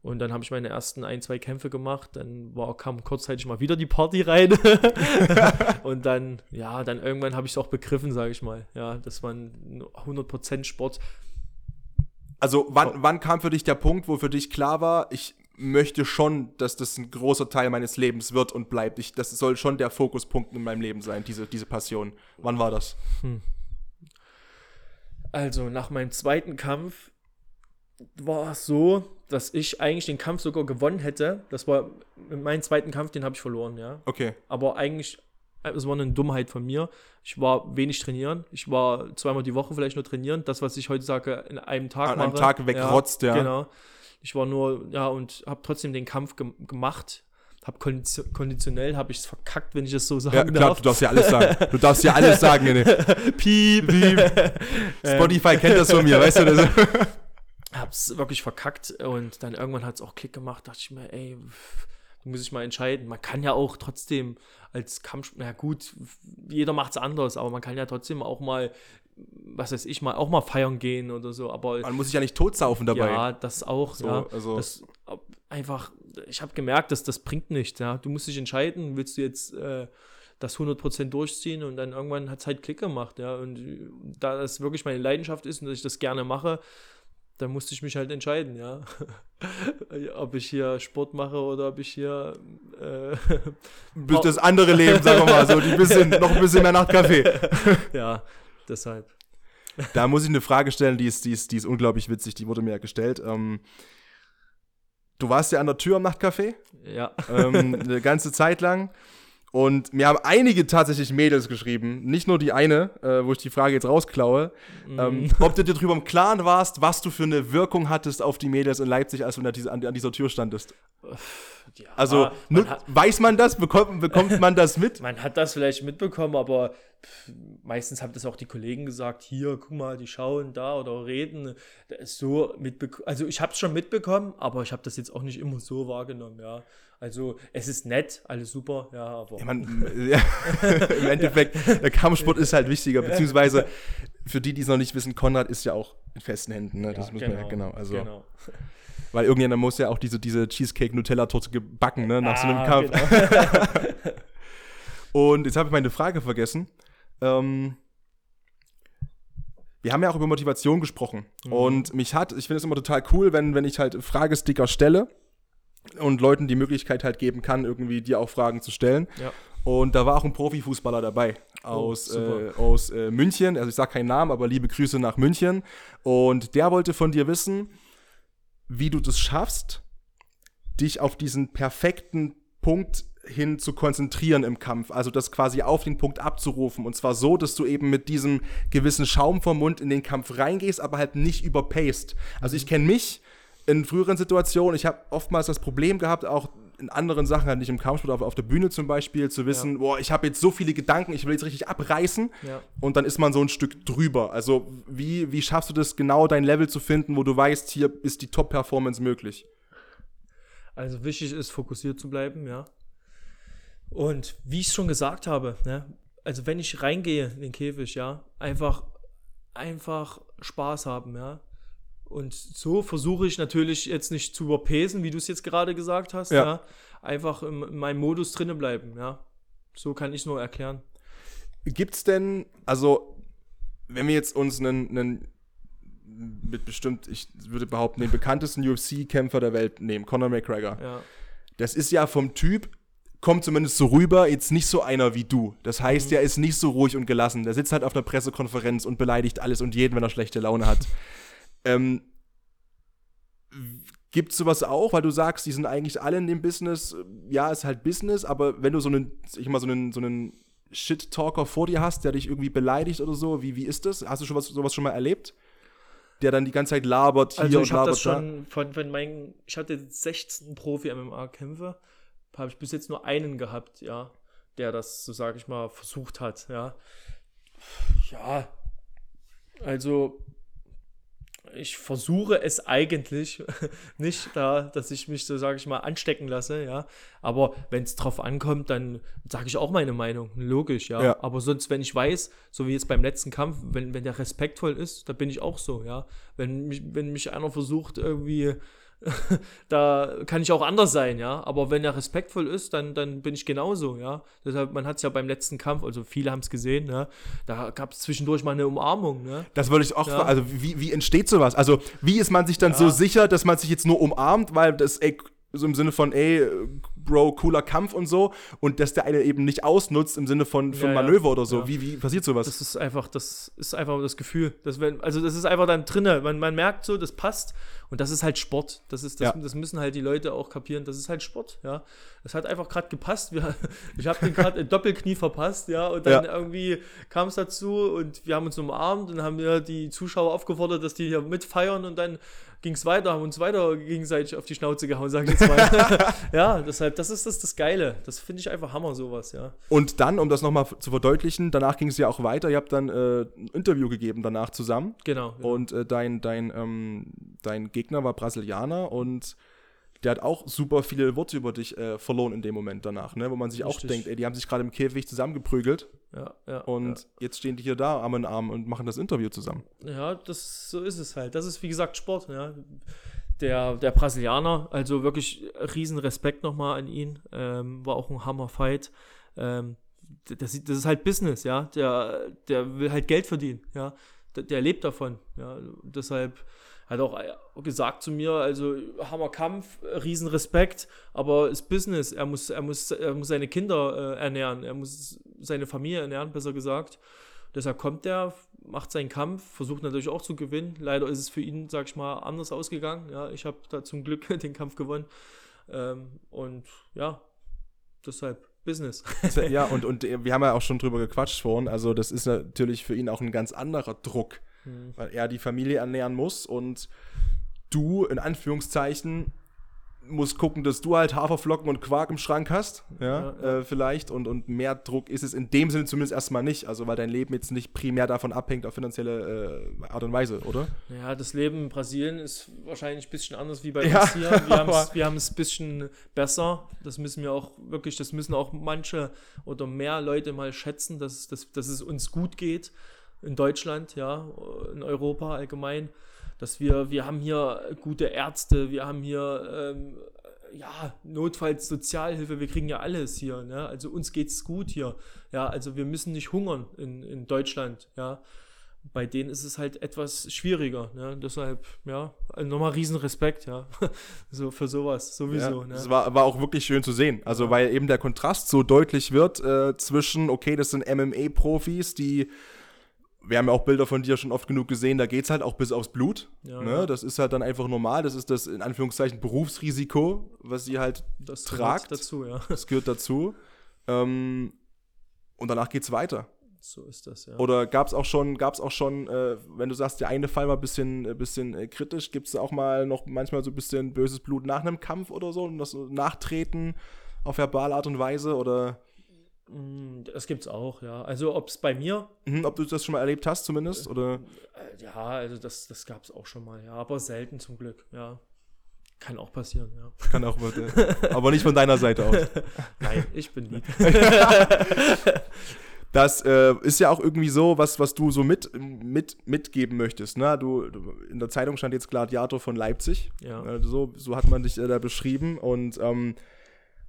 Und dann habe ich meine ersten ein, zwei Kämpfe gemacht. Dann war, kam kurzzeitig mal wieder die Party rein. und dann, ja, dann irgendwann habe ich es auch begriffen, sage ich mal. Ja, das war ein 100% Sport. Also wann, wann kam für dich der Punkt, wo für dich klar war, ich möchte schon, dass das ein großer Teil meines Lebens wird und bleibt. Ich, das soll schon der Fokuspunkt in meinem Leben sein, diese, diese Passion. Wann war das? Hm. Also, nach meinem zweiten Kampf war es so, dass ich eigentlich den Kampf sogar gewonnen hätte. Das war mein zweiten Kampf, den habe ich verloren, ja. Okay. Aber eigentlich, es war eine Dummheit von mir. Ich war wenig trainieren. Ich war zweimal die Woche vielleicht nur trainieren. Das, was ich heute sage, in einem Tag An mache. einem Tag wegrotzt, ja. ja. Genau. Ich war nur, ja, und habe trotzdem den Kampf ge gemacht. Hab konditionell habe ich es verkackt, wenn ich es so sagen ja, klar, darf. du darfst ja alles sagen. Du darfst ja alles sagen. Ne? Piep. Piep. Spotify kennt das von mir, weißt du? Das? Hab's wirklich verkackt und dann irgendwann hat es auch Klick gemacht. Dachte ich mir, ey, muss ich mal entscheiden. Man kann ja auch trotzdem als Kampf, na gut, jeder macht es anders, aber man kann ja trotzdem auch mal was weiß ich mal, auch mal feiern gehen oder so, aber. Man muss sich ja nicht totsaufen dabei. Ja, das auch, so, ja. Also das, einfach, ich habe gemerkt, dass das bringt nichts, ja. Du musst dich entscheiden, willst du jetzt äh, das 100% durchziehen und dann irgendwann hat es halt Klick gemacht, ja. Und da das wirklich meine Leidenschaft ist und dass ich das gerne mache, dann musste ich mich halt entscheiden, ja. ob ich hier Sport mache oder ob ich hier äh, das andere Leben, sagen wir mal, so die bisschen, noch ein bisschen mehr Nachtkaffee. ja, deshalb. Da muss ich eine Frage stellen, die ist, die ist, die ist unglaublich witzig, die wurde mir ja gestellt. Ähm, du warst ja an der Tür am Nachtcafé. Ja. Ähm, eine ganze Zeit lang. Und mir haben einige tatsächlich Mädels geschrieben, nicht nur die eine, äh, wo ich die Frage jetzt rausklaue, mm. ähm, ob du dir darüber im Klaren warst, was du für eine Wirkung hattest auf die Mädels in Leipzig, als du an, an dieser Tür standest. Ja, also man hat, weiß man das? Bekommt, bekommt man das mit? man hat das vielleicht mitbekommen, aber pff, meistens haben das auch die Kollegen gesagt, hier, guck mal, die schauen da oder reden. So mitbekommen. Also ich habe es schon mitbekommen, aber ich habe das jetzt auch nicht immer so wahrgenommen, ja. Also es ist nett, alles super, ja, aber. Ja, man, ja, Im Endeffekt, der Kampfsport ist halt wichtiger, beziehungsweise für die, die es noch nicht wissen, Konrad ist ja auch in festen Händen, ne? Das ja, muss genau, man ja, genau. Also, genau. Weil irgendjemand muss ja auch diese, diese Cheesecake-Nutella-Torte gebacken, ne, nach ah, so einem ah, Kampf. Genau. Und jetzt habe ich meine Frage vergessen. Ähm, wir haben ja auch über Motivation gesprochen. Mhm. Und mich hat, ich finde es immer total cool, wenn, wenn ich halt Fragesticker stelle und Leuten die Möglichkeit halt geben kann, irgendwie dir auch Fragen zu stellen. Ja. Und da war auch ein Profifußballer dabei aus, oh, äh, aus äh, München. Also ich sage keinen Namen, aber liebe Grüße nach München. Und der wollte von dir wissen, wie du das schaffst, dich auf diesen perfekten Punkt hin zu konzentrieren im Kampf, also das quasi auf den Punkt abzurufen und zwar so, dass du eben mit diesem gewissen Schaum vom Mund in den Kampf reingehst, aber halt nicht überpaced. Also ich kenne mich in früheren Situationen, ich habe oftmals das Problem gehabt, auch in anderen Sachen, halt nicht im Kampfsport, aber auf der Bühne zum Beispiel, zu wissen, ja. boah, ich habe jetzt so viele Gedanken, ich will jetzt richtig abreißen ja. und dann ist man so ein Stück drüber. Also wie, wie schaffst du das genau, dein Level zu finden, wo du weißt, hier ist die Top-Performance möglich? Also wichtig ist, fokussiert zu bleiben, ja. Und wie ich schon gesagt habe, ne, also wenn ich reingehe in den Käfig, ja, einfach, einfach Spaß haben, ja. Und so versuche ich natürlich jetzt nicht zu überpesen, wie du es jetzt gerade gesagt hast. Ja. ja. Einfach in, in meinem Modus drinnen bleiben, ja. So kann ich es nur erklären. Gibt es denn, also, wenn wir jetzt uns einen, einen mit bestimmt, ich würde behaupten, den bekanntesten UFC-Kämpfer der Welt nehmen, Conor McGregor. Ja. Das ist ja vom Typ, kommt zumindest so rüber, jetzt nicht so einer wie du. Das heißt, mhm. der ist nicht so ruhig und gelassen. Der sitzt halt auf einer Pressekonferenz und beleidigt alles und jeden, wenn er schlechte Laune hat. Ähm, Gibt es sowas auch, weil du sagst, die sind eigentlich alle in dem Business, ja, ist halt Business, aber wenn du so einen, ich mal so einen, so einen Shit-Talker vor dir hast, der dich irgendwie beleidigt oder so, wie, wie ist das? Hast du schon was, sowas schon mal erlebt? Der dann die ganze Zeit labert hier also und labert das schon von, von meinen, ich hatte 16 Profi-MMA-Kämpfe, habe ich bis jetzt nur einen gehabt, ja, der das, so sage ich mal, versucht hat, ja. Ja, also ich versuche es eigentlich nicht da, dass ich mich so, sage ich mal, anstecken lasse, ja. Aber wenn es drauf ankommt, dann sage ich auch meine Meinung, logisch, ja? ja. Aber sonst, wenn ich weiß, so wie jetzt beim letzten Kampf, wenn, wenn der respektvoll ist, da bin ich auch so, ja. Wenn mich, wenn mich einer versucht, irgendwie da kann ich auch anders sein, ja. Aber wenn er respektvoll ist, dann, dann bin ich genauso, ja. Deshalb, man hat es ja beim letzten Kampf, also viele haben es gesehen, ja. Da gab es zwischendurch mal eine Umarmung, ne? Das würde ich auch ja. also wie, wie entsteht sowas? Also, wie ist man sich dann ja. so sicher, dass man sich jetzt nur umarmt, weil das, ey, so im Sinne von, ey, Bro, cooler Kampf und so, und dass der eine eben nicht ausnutzt im Sinne von, von ja, Manöver ja. oder so. Ja. Wie, wie passiert sowas? Das ist einfach, das ist einfach das Gefühl. Dass wenn, also das ist einfach dann drinne. Man, man merkt so, das passt und das ist halt Sport. Das, ist, das, das müssen halt die Leute auch kapieren. Das ist halt Sport, ja. Das hat einfach gerade gepasst. Wir, ich habe den gerade Doppelknie verpasst, ja, und dann irgendwie kam es dazu und wir haben uns umarmt und haben wir die Zuschauer aufgefordert, dass die hier mitfeiern und dann ging es weiter, haben uns weiter gegenseitig auf die Schnauze gehauen, sag ich jetzt mal. ja, deshalb, das ist das, das Geile. Das finde ich einfach Hammer, sowas, ja. Und dann, um das nochmal zu verdeutlichen, danach ging es ja auch weiter. Ihr habt dann äh, ein Interview gegeben danach zusammen. Genau. genau. Und äh, dein, dein, ähm, dein Gegner war Brasilianer und der hat auch super viele Worte über dich äh, verloren in dem Moment danach, ne? wo man sich Richtig. auch denkt, ey, die haben sich gerade im Käfig zusammengeprügelt. Ja, ja. Und ja. jetzt stehen die hier da, Arm in Arm und machen das Interview zusammen. Ja, das, so ist es halt. Das ist, wie gesagt, Sport, ja. Der, der Brasilianer, also wirklich riesen Respekt nochmal an ihn. Ähm, war auch ein Hammer-Fight. Ähm, das, das, ist halt Business, ja. Der, der will halt Geld verdienen, ja. Der, der lebt davon, ja. Deshalb hat auch gesagt zu mir, also Hammerkampf, Riesenrespekt, aber ist Business. Er muss, er muss, er muss seine Kinder äh, ernähren, er muss seine Familie ernähren, besser gesagt. Deshalb kommt er, macht seinen Kampf, versucht natürlich auch zu gewinnen. Leider ist es für ihn, sag ich mal, anders ausgegangen. Ja, ich habe da zum Glück den Kampf gewonnen. Ähm, und ja, deshalb Business. ja, und, und wir haben ja auch schon drüber gequatscht vorhin. Also, das ist natürlich für ihn auch ein ganz anderer Druck, mhm. weil er die Familie ernähren muss und du in Anführungszeichen musst gucken, dass du halt Haferflocken und Quark im Schrank hast, ja, ja. Äh, vielleicht. Und, und mehr Druck ist es in dem Sinne zumindest erstmal nicht. Also, weil dein Leben jetzt nicht primär davon abhängt, auf finanzielle äh, Art und Weise, oder? Ja, das Leben in Brasilien ist wahrscheinlich ein bisschen anders wie bei ja, uns hier. Wir haben es ein bisschen besser. Das müssen wir auch wirklich, das müssen auch manche oder mehr Leute mal schätzen, dass, dass, dass es uns gut geht in Deutschland, ja, in Europa allgemein dass wir, wir haben hier gute Ärzte, wir haben hier ähm, ja, notfalls Sozialhilfe, wir kriegen ja alles hier, ne? Also uns geht's gut hier. Ja, also wir müssen nicht hungern in, in Deutschland, ja. Bei denen ist es halt etwas schwieriger, ne? Deshalb, ja, nochmal riesen Respekt, ja. so für sowas, sowieso. Ja, ne? Das war, war auch wirklich schön zu sehen. Also, ja. weil eben der Kontrast so deutlich wird äh, zwischen, okay, das sind MMA-Profis, die wir haben ja auch Bilder von dir schon oft genug gesehen, da geht es halt auch bis aufs Blut. Ja, ne? ja. Das ist halt dann einfach normal. Das ist das in Anführungszeichen Berufsrisiko, was sie halt das tragt. Gehört dazu, ja. Das gehört dazu. Ähm, und danach geht es weiter. So ist das, ja. Oder gab es auch schon, gab's auch schon äh, wenn du sagst, der eine Fall war ein bisschen, äh, bisschen äh, kritisch, gibt es auch mal noch manchmal so ein bisschen böses Blut nach einem Kampf oder so und das Nachtreten auf verbale Art und Weise oder das gibt's auch, ja. Also ob es bei mir. Mhm, ob du das schon mal erlebt hast, zumindest, oder? Äh, ja, also das, das gab es auch schon mal, ja. Aber selten zum Glück, ja. Kann auch passieren, ja. Kann auch, aber nicht von deiner Seite aus. Nein, ich bin lieb. das äh, ist ja auch irgendwie so, was, was du so mit, mit, mitgeben möchtest. Ne? Du, du in der Zeitung stand jetzt Gladiator von Leipzig. Ja. Äh, so, so hat man dich äh, da beschrieben. Und ähm,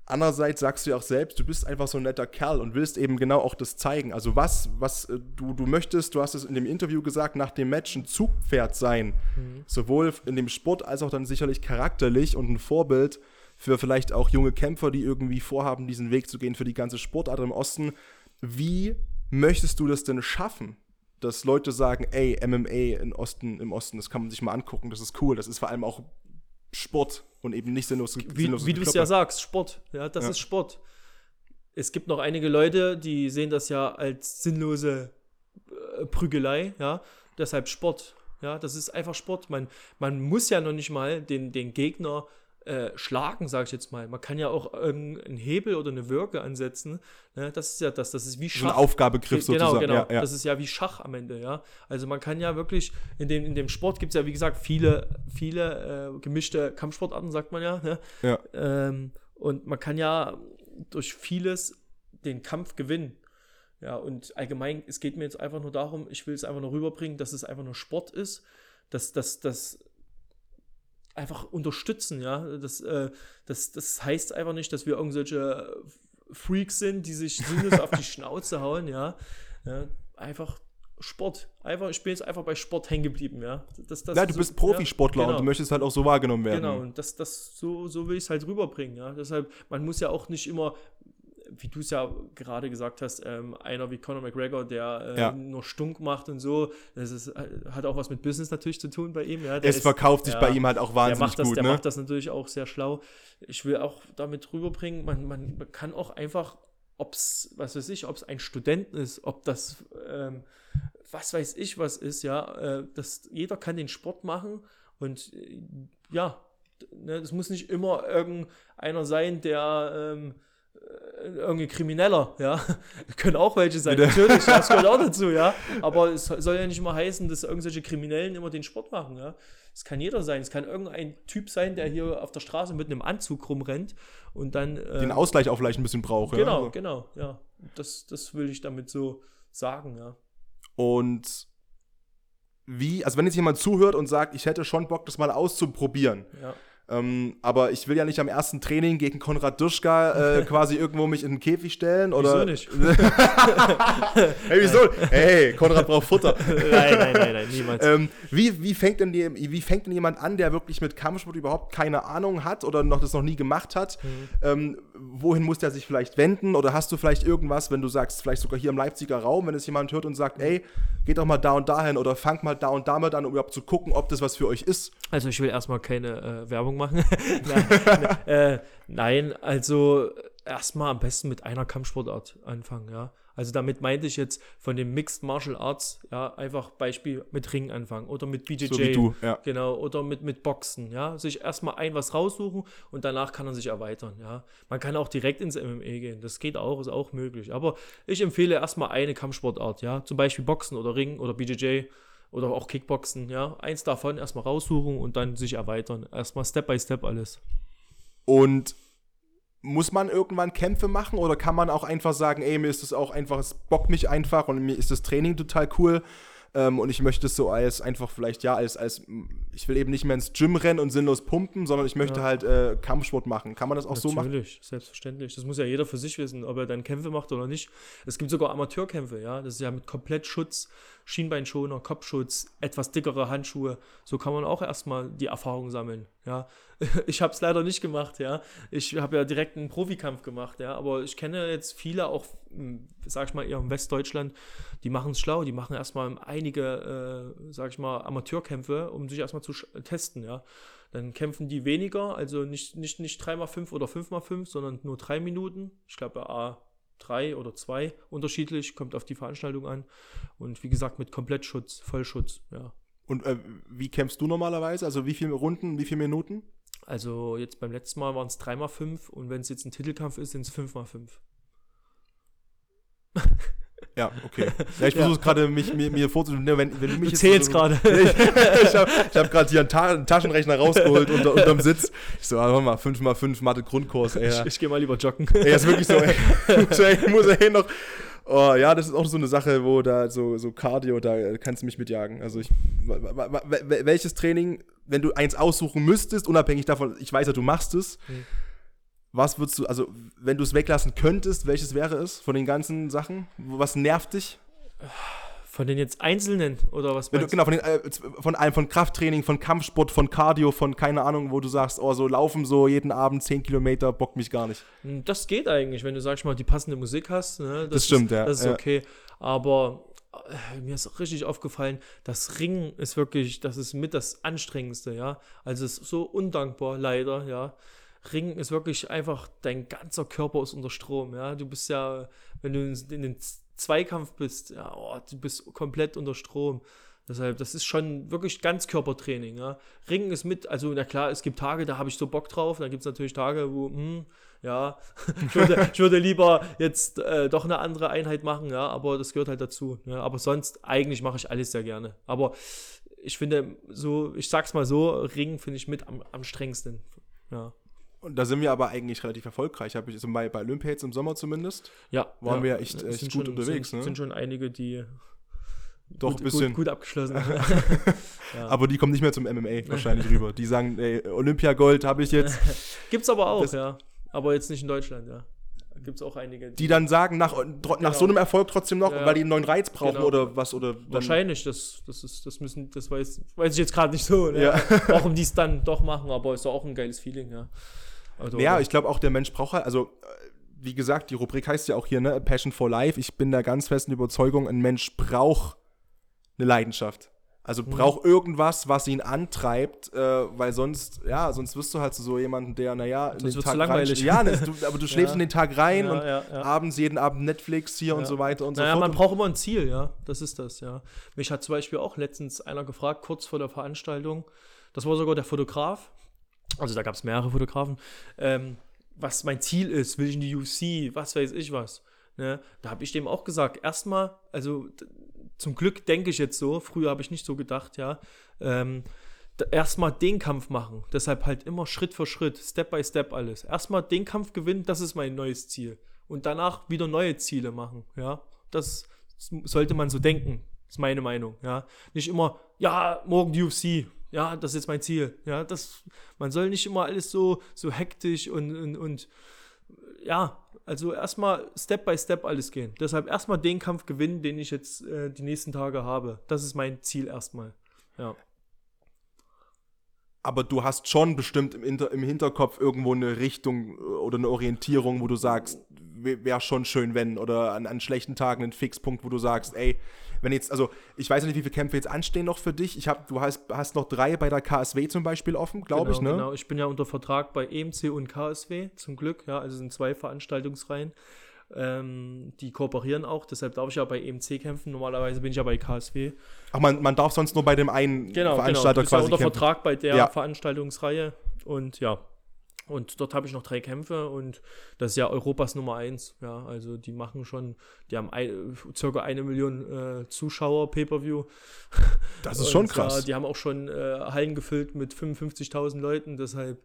Andererseits sagst du ja auch selbst, du bist einfach so ein netter Kerl und willst eben genau auch das zeigen. Also was, was äh, du, du möchtest, du hast es in dem Interview gesagt, nach dem Match ein Zugpferd sein. Mhm. Sowohl in dem Sport als auch dann sicherlich charakterlich und ein Vorbild für vielleicht auch junge Kämpfer, die irgendwie vorhaben, diesen Weg zu gehen für die ganze Sportart im Osten. Wie möchtest du das denn schaffen? Dass Leute sagen, ey, MMA im Osten, im Osten, das kann man sich mal angucken, das ist cool, das ist vor allem auch Sport und eben nicht sinnlos. Wie, wie du es ja sagst, Sport. Ja, das ja. ist Sport. Es gibt noch einige Leute, die sehen das ja als sinnlose äh, Prügelei, ja. Deshalb Sport. Ja, das ist einfach Sport. Man, man muss ja noch nicht mal den, den Gegner äh, schlagen, sage ich jetzt mal. Man kann ja auch einen Hebel oder eine Würge ansetzen. Ne? Das ist ja das, das ist wie Schach. So ein Aufgabegriff genau, sozusagen. Genau, genau. Ja, ja. Das ist ja wie Schach am Ende, ja. Also man kann ja wirklich, in dem, in dem Sport gibt es ja, wie gesagt, viele, viele äh, gemischte Kampfsportarten, sagt man ja. Ne? ja. Ähm, und man kann ja durch vieles den Kampf gewinnen. Ja, und allgemein, es geht mir jetzt einfach nur darum, ich will es einfach nur rüberbringen, dass es einfach nur Sport ist, dass, dass, dass einfach unterstützen, ja. Das, äh, das, das heißt einfach nicht, dass wir irgendwelche Freaks sind, die sich sinnlos auf die Schnauze hauen, ja. ja. Einfach Sport. Einfach, ich bin jetzt einfach bei Sport hängen geblieben, ja. Das, das ja, du bist Profisportler ja, genau. und du möchtest halt auch so wahrgenommen werden. Genau, und das, das, so, so will ich es halt rüberbringen, ja. Deshalb, man muss ja auch nicht immer wie du es ja gerade gesagt hast, ähm, einer wie Conor McGregor, der äh, ja. nur Stunk macht und so, das ist, äh, hat auch was mit Business natürlich zu tun bei ihm. Ja, es ist, verkauft sich ja, bei ihm halt auch wahnsinnig der macht das, gut. Der ne? macht das natürlich auch sehr schlau. Ich will auch damit rüberbringen, man, man kann auch einfach, ob es, was weiß ich, ob es ein Student ist, ob das, ähm, was weiß ich, was ist, ja, äh, das, jeder kann den Sport machen und äh, ja, ne, es muss nicht immer irgendeiner sein, der ähm, äh, irgendwie Krimineller, ja. Können auch welche sein, natürlich, das gehört auch dazu, ja. Aber es soll ja nicht immer heißen, dass irgendwelche Kriminellen immer den Sport machen, ja. Es kann jeder sein. Es kann irgendein Typ sein, der hier auf der Straße mit einem Anzug rumrennt und dann. Äh, Den Ausgleich auch vielleicht ein bisschen braucht, Genau, ja. Also. genau, ja. Das, das will ich damit so sagen, ja. Und wie, also wenn jetzt jemand zuhört und sagt, ich hätte schon Bock, das mal auszuprobieren. Ja ähm, aber ich will ja nicht am ersten Training gegen Konrad Duschka äh, quasi irgendwo mich in den Käfig stellen. Oder? Wieso nicht? hey, wieso? Hey, Konrad braucht Futter. nein, nein, nein, nein, niemals. Ähm, wie, wie, fängt denn die, wie fängt denn jemand an, der wirklich mit Kampfsport überhaupt keine Ahnung hat oder noch das noch nie gemacht hat? Mhm. Ähm, wohin muss der sich vielleicht wenden? Oder hast du vielleicht irgendwas, wenn du sagst, vielleicht sogar hier im Leipziger Raum, wenn es jemand hört und sagt, ey, geht doch mal da und dahin oder fangt mal da und damit an, um überhaupt zu gucken, ob das was für euch ist? Also ich will erstmal keine äh, Werbung machen. nein, äh, nein, also erstmal am besten mit einer Kampfsportart anfangen, ja. Also damit meinte ich jetzt von den Mixed Martial Arts, ja, einfach Beispiel mit Ring anfangen oder mit BJJ. So wie du, ja. Genau, oder mit, mit Boxen, ja. Sich erstmal ein was raussuchen und danach kann er sich erweitern, ja. Man kann auch direkt ins MMA gehen, das geht auch, ist auch möglich. Aber ich empfehle erstmal eine Kampfsportart, ja. Zum Beispiel Boxen oder Ring oder BJJ oder auch Kickboxen, ja. Eins davon erstmal raussuchen und dann sich erweitern. Erstmal Step by Step alles. Und muss man irgendwann Kämpfe machen oder kann man auch einfach sagen, ey, mir ist das auch einfach, es bockt mich einfach und mir ist das Training total cool ähm, und ich möchte es so als einfach vielleicht, ja, als, als, ich will eben nicht mehr ins Gym rennen und sinnlos pumpen, sondern ich möchte ja. halt äh, Kampfsport machen. Kann man das auch Natürlich, so machen? Natürlich, selbstverständlich. Das muss ja jeder für sich wissen, ob er dann Kämpfe macht oder nicht. Es gibt sogar Amateurkämpfe, ja. Das ist ja mit komplett Schutz, Schienbeinschoner, Kopfschutz, etwas dickere Handschuhe. So kann man auch erstmal die Erfahrung sammeln, ja. Ich habe es leider nicht gemacht, ja. Ich habe ja direkt einen Profikampf gemacht, ja. Aber ich kenne jetzt viele auch, hm, sag ich mal, eher im Westdeutschland, die machen es schlau. Die machen erstmal einige, äh, sag ich mal, Amateurkämpfe, um sich erstmal zu testen, ja. Dann kämpfen die weniger, also nicht, nicht, nicht 3x5 oder 5x5, sondern nur drei Minuten. Ich glaube, A drei oder zwei unterschiedlich, kommt auf die Veranstaltung an. Und wie gesagt, mit Komplettschutz, Vollschutz, ja. Und äh, wie kämpfst du normalerweise? Also wie viele Runden, wie viele Minuten? Also jetzt beim letzten Mal waren es 3x5 und wenn es jetzt ein Titelkampf ist, sind es 5x5. Ja, okay. Ja, ich versuche ja. gerade mich mir, mir vorzustellen, ne, wenn, wenn du mich du zählst so, gerade. ich, ich habe hab gerade hier einen, Ta einen, Taschenrechner rausgeholt unter, unterm Sitz. Ich so, warte mal, 5x5 Mathe Grundkurs, ey. Ich, ich gehe mal lieber joggen. Ey, ist wirklich so, ey. ich muss ja noch Oh, ja, das ist auch so eine Sache, wo da so, so Cardio, da kannst du mich mitjagen. Also ich, welches Training, wenn du eins aussuchen müsstest, unabhängig davon, ich weiß ja, du machst es, mhm. Was würdest du, also wenn du es weglassen könntest, welches wäre es von den ganzen Sachen? Was nervt dich? Von den jetzt Einzelnen oder was du? Genau, von, den, äh, von allem, von Krafttraining, von Kampfsport, von Cardio, von keine Ahnung, wo du sagst, oh, so laufen so jeden Abend 10 Kilometer, bockt mich gar nicht. Hm, das geht eigentlich, wenn du, sagst mal, die passende Musik hast. Ne? Das, das stimmt, ist, ja. Das ist okay. Aber äh, mir ist auch richtig aufgefallen, das Ringen ist wirklich, das ist mit das Anstrengendste, ja. Also es ist so undankbar, leider, ja. Ringen ist wirklich einfach, dein ganzer Körper ist unter Strom, ja. Du bist ja, wenn du in den Zweikampf bist, ja, oh, du bist komplett unter Strom. Deshalb, das ist schon wirklich Ganzkörpertraining. Ja. Ringen ist mit, also na klar, es gibt Tage, da habe ich so Bock drauf. Dann gibt es natürlich Tage, wo, hm, ja, ich würde, ich würde lieber jetzt äh, doch eine andere Einheit machen, ja, aber das gehört halt dazu. Ja. Aber sonst, eigentlich mache ich alles sehr gerne. Aber ich finde, so, ich sag's mal so, Ringen finde ich mit am, am strengsten. Ja. Und da sind wir aber eigentlich relativ erfolgreich. Habe ich so bei, bei Olympia jetzt im Sommer zumindest. Ja. Waren ja, wir echt, echt gut schon, unterwegs. Sind, ne? sind schon einige, die doch gut, ein bisschen. Gut, gut abgeschlossen. ja. Aber die kommen nicht mehr zum MMA wahrscheinlich rüber. Die sagen, ey, Olympiagold habe ich jetzt. Gibt's aber auch, das, ja. Aber jetzt nicht in Deutschland, ja. Gibt es auch einige. Die, die, dann sagen, nach, nach genau. so einem Erfolg trotzdem noch, ja, weil die einen neuen Reiz brauchen genau. oder was? Oder Wahrscheinlich, das, das, ist, das müssen, das weiß, weiß ich jetzt gerade nicht so, ne? ja. warum die es dann doch machen, aber ist auch ein geiles Feeling, ja. Also, ja, ich glaube auch, der Mensch braucht halt, also äh, wie gesagt, die Rubrik heißt ja auch hier, ne, Passion for Life. Ich bin der ganz festen Überzeugung, ein Mensch braucht eine Leidenschaft. Also mhm. braucht irgendwas, was ihn antreibt, äh, weil sonst, ja, sonst wirst du halt so jemanden, der, naja, sonst wird langweilig. Rein, ja, ne, du, aber du schläfst ja. in den Tag rein ja, und ja, abends jeden Abend Netflix hier und so weiter und naja, so fort. man braucht immer ein Ziel, ja, das ist das, ja. Mich hat zum Beispiel auch letztens einer gefragt, kurz vor der Veranstaltung, das war sogar der Fotograf, also da gab es mehrere Fotografen, ähm, was mein Ziel ist, will ich in die UFC, was weiß ich was. Ne? Da habe ich dem auch gesagt, erstmal, also zum Glück denke ich jetzt so, früher habe ich nicht so gedacht, ja, ähm, erstmal den Kampf machen. Deshalb halt immer Schritt für Schritt, Step by Step alles. Erstmal den Kampf gewinnen, das ist mein neues Ziel. Und danach wieder neue Ziele machen, ja. Das sollte man so denken, ist meine Meinung, ja. Nicht immer, ja, morgen die UFC, ja, das ist jetzt mein Ziel. Ja, das, man soll nicht immer alles so, so hektisch und, und, und ja, also erstmal Step by Step alles gehen. Deshalb erstmal den Kampf gewinnen, den ich jetzt äh, die nächsten Tage habe. Das ist mein Ziel erstmal. Ja. Aber du hast schon bestimmt im, Inter im Hinterkopf irgendwo eine Richtung äh, oder eine Orientierung, wo du sagst, wäre schon schön, wenn, oder an, an schlechten Tagen ein Fixpunkt, wo du sagst, ey, wenn jetzt, also ich weiß nicht, wie viele Kämpfe jetzt anstehen noch für dich. Ich habe, du hast, hast noch drei bei der KSW zum Beispiel offen, glaube genau, ich, ne? Genau, ich bin ja unter Vertrag bei EMC und KSW, zum Glück, ja, also sind zwei Veranstaltungsreihen. Ähm, die kooperieren auch, deshalb darf ich ja bei EMC kämpfen. Normalerweise bin ich ja bei KSW. Ach, man, man darf sonst nur bei dem einen genau, Veranstalter genau. Du bist quasi ja unter kämpfen. Vertrag bei der Ja. Veranstaltungsreihe und ja. Und dort habe ich noch drei Kämpfe und das ist ja Europas Nummer eins. Ja, also die machen schon, die haben ein, circa eine Million äh, Zuschauer Pay-Per-View. Das ist Und, schon krass. Ja, die haben auch schon äh, Hallen gefüllt mit 55.000 Leuten, deshalb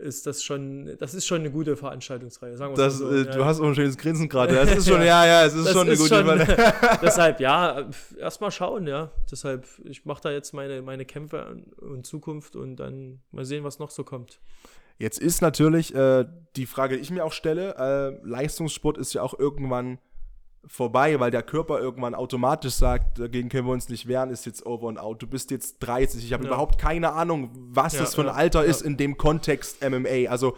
ist das schon, das ist schon eine gute Veranstaltungsreihe, sagen wir Das, so. äh, ja, du hast auch ein schönes Grinsen gerade. Das ist schon, ja, ja, es ist Das schon eine ist gute schon-. Deshalb, ja, erstmal schauen, ja. Deshalb, ich mache da jetzt meine, meine Kämpfe in Zukunft und dann mal sehen, was noch so kommt. Jetzt ist natürlich äh, die Frage, die ich mir auch stelle, äh, Leistungssport ist ja auch irgendwann vorbei, weil der Körper irgendwann automatisch sagt, dagegen können wir uns nicht wehren, ist jetzt over and out. Du bist jetzt 30, ich habe Ja. überhaupt keine Ahnung, was Ja, das für ein ja, Alter ist in dem Kontext MMA. Also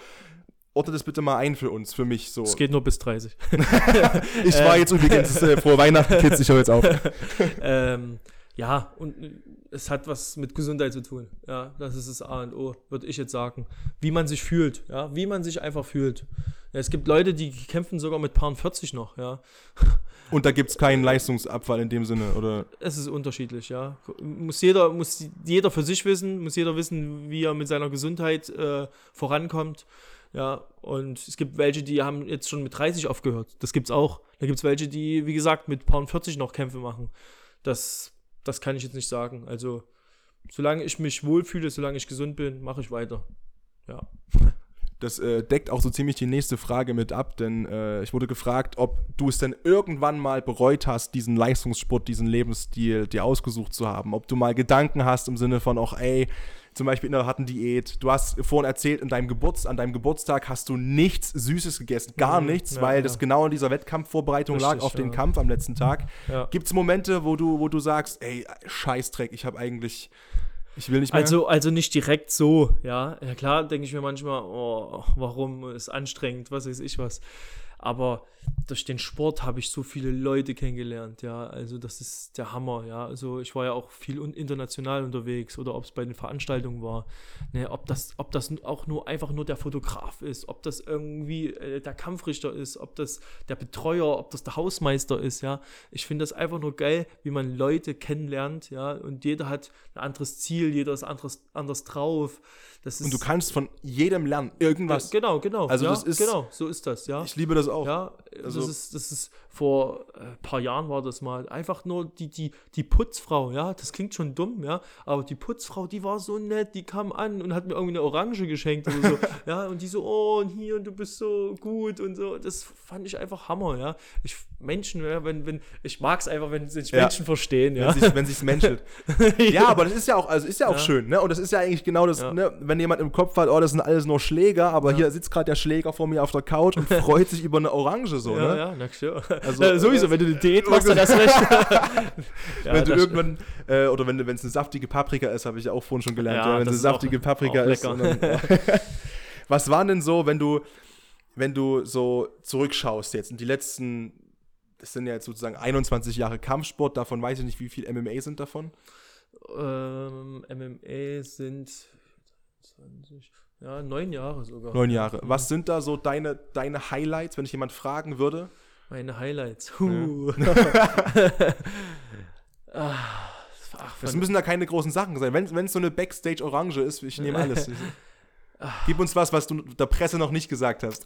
ordne das bitte mal ein für uns, für mich so. Es geht nur bis 30. Ich war jetzt übrigens äh, frohe Weihnachten, Kids, ich höre jetzt auf. ähm, ja, und äh, es hat was mit Gesundheit zu tun. Ja, das ist das A und O, würde ich jetzt sagen. Wie man sich fühlt, ja, wie man sich einfach fühlt. Ja, es gibt Leute, die kämpfen sogar mit Paaren 40 noch, ja. Und da gibt es keinen Leistungsabfall in dem Sinne, oder? Es ist unterschiedlich, ja. Muss jeder, muss jeder für sich wissen, muss jeder wissen, wie er mit seiner Gesundheit äh, vorankommt. Ja, und es gibt welche, die haben jetzt schon mit 30 aufgehört. Das gibt's auch. Da gibt es welche, die, wie gesagt, mit Paar 40 noch Kämpfe machen. Das, das kann ich jetzt nicht sagen. Also, solange ich mich wohlfühle, solange ich gesund bin, mache ich weiter. Ja. Das äh, deckt auch so ziemlich die nächste Frage mit ab, denn äh, ich wurde gefragt, ob du es denn irgendwann mal bereut hast, diesen Leistungssport, diesen Lebensstil dir ausgesucht zu haben. Ob du mal Gedanken hast im Sinne von, auch ey, zum Beispiel in einer harten Diät. Du hast vorhin erzählt, in deinem Geburts, an deinem Geburtstag hast du nichts Süßes gegessen, gar Mhm, nichts, ja, weil ja. das genau in dieser Wettkampfvorbereitung lag Richtig, auf den ja. Kampf am letzten Tag. Gibt es Momente, wo du, wo du sagst, ey, Scheißdreck, ich habe eigentlich, ich will nicht mehr. Also, also nicht direkt so, ja. Ja klar, denke ich mir manchmal, oh, warum ist anstrengend, was weiß ich was. Aber durch den Sport habe ich so viele Leute kennengelernt, ja. Also das ist der Hammer, ja. Also ich war ja auch viel international unterwegs oder ob es bei den Veranstaltungen war. Ne, ob das, ob das auch nur einfach nur der Fotograf ist, ob das irgendwie äh, der Kampfrichter ist, ob das der Betreuer, ob das der Hausmeister ist, ja. Ich finde das einfach nur geil, wie man Leute kennenlernt, ja. Und jeder hat ein anderes Ziel, jeder ist anderes, anders drauf. Das ist und du kannst von jedem lernen, irgendwas. Genau, genau. Also ja, das ist- genau, so ist das, ja. Ich liebe das auch. Ja, Also- das, ist, das ist vor ein äh, paar Jahren war das mal. Einfach nur die, die, die Putzfrau, ja, das klingt schon dumm, ja, aber die Putzfrau, die war so nett, die kam an und hat mir irgendwie eine Orange geschenkt oder so, ja, und die so, oh, und hier, und du bist so gut und so. Das fand ich einfach Hammer, ja. Ich, Menschen, ja, wenn, wenn, ich mag es einfach, wenn sich Ja. Menschen verstehen, ja. wenn sich wenn sich's menschelt. ja, aber das ist ja auch, also ist ja auch Ja. schön, ne? Und das ist ja eigentlich genau das, Ja. ne? Wenn jemand im Kopf hat, oh, das sind alles nur Schläger, aber Ja. hier sitzt gerade der Schläger vor mir auf der Couch und freut sich über eine Orange so, ja, ne? ja, na klar. Also, Also, sowieso, wenn du eine Diät machst, dann erst recht. ja, wenn du irgendwann, äh, oder wenn es eine saftige Paprika ist, habe ich auch vorhin schon gelernt, Ja, ja, wenn es eine ist auch- saftige Paprika auch ist. Dann, was waren denn so, wenn du, wenn du so zurückschaust jetzt in die letzten, das sind ja jetzt sozusagen 21 Jahre Kampfsport, davon weiß ich nicht, wie viel MMA sind davon. Ähm, MMA sind 20, ja, neun Jahre sogar. Neun Jahre. Was sind da so deine, deine Highlights, wenn ich jemand fragen würde? Meine Highlights. Huh. ah, ach, Das müssen da keine großen Sachen sein. Wenn es so eine Backstage-Orange ist, ich nehme alles. Gib uns was, was du der Presse noch nicht gesagt hast.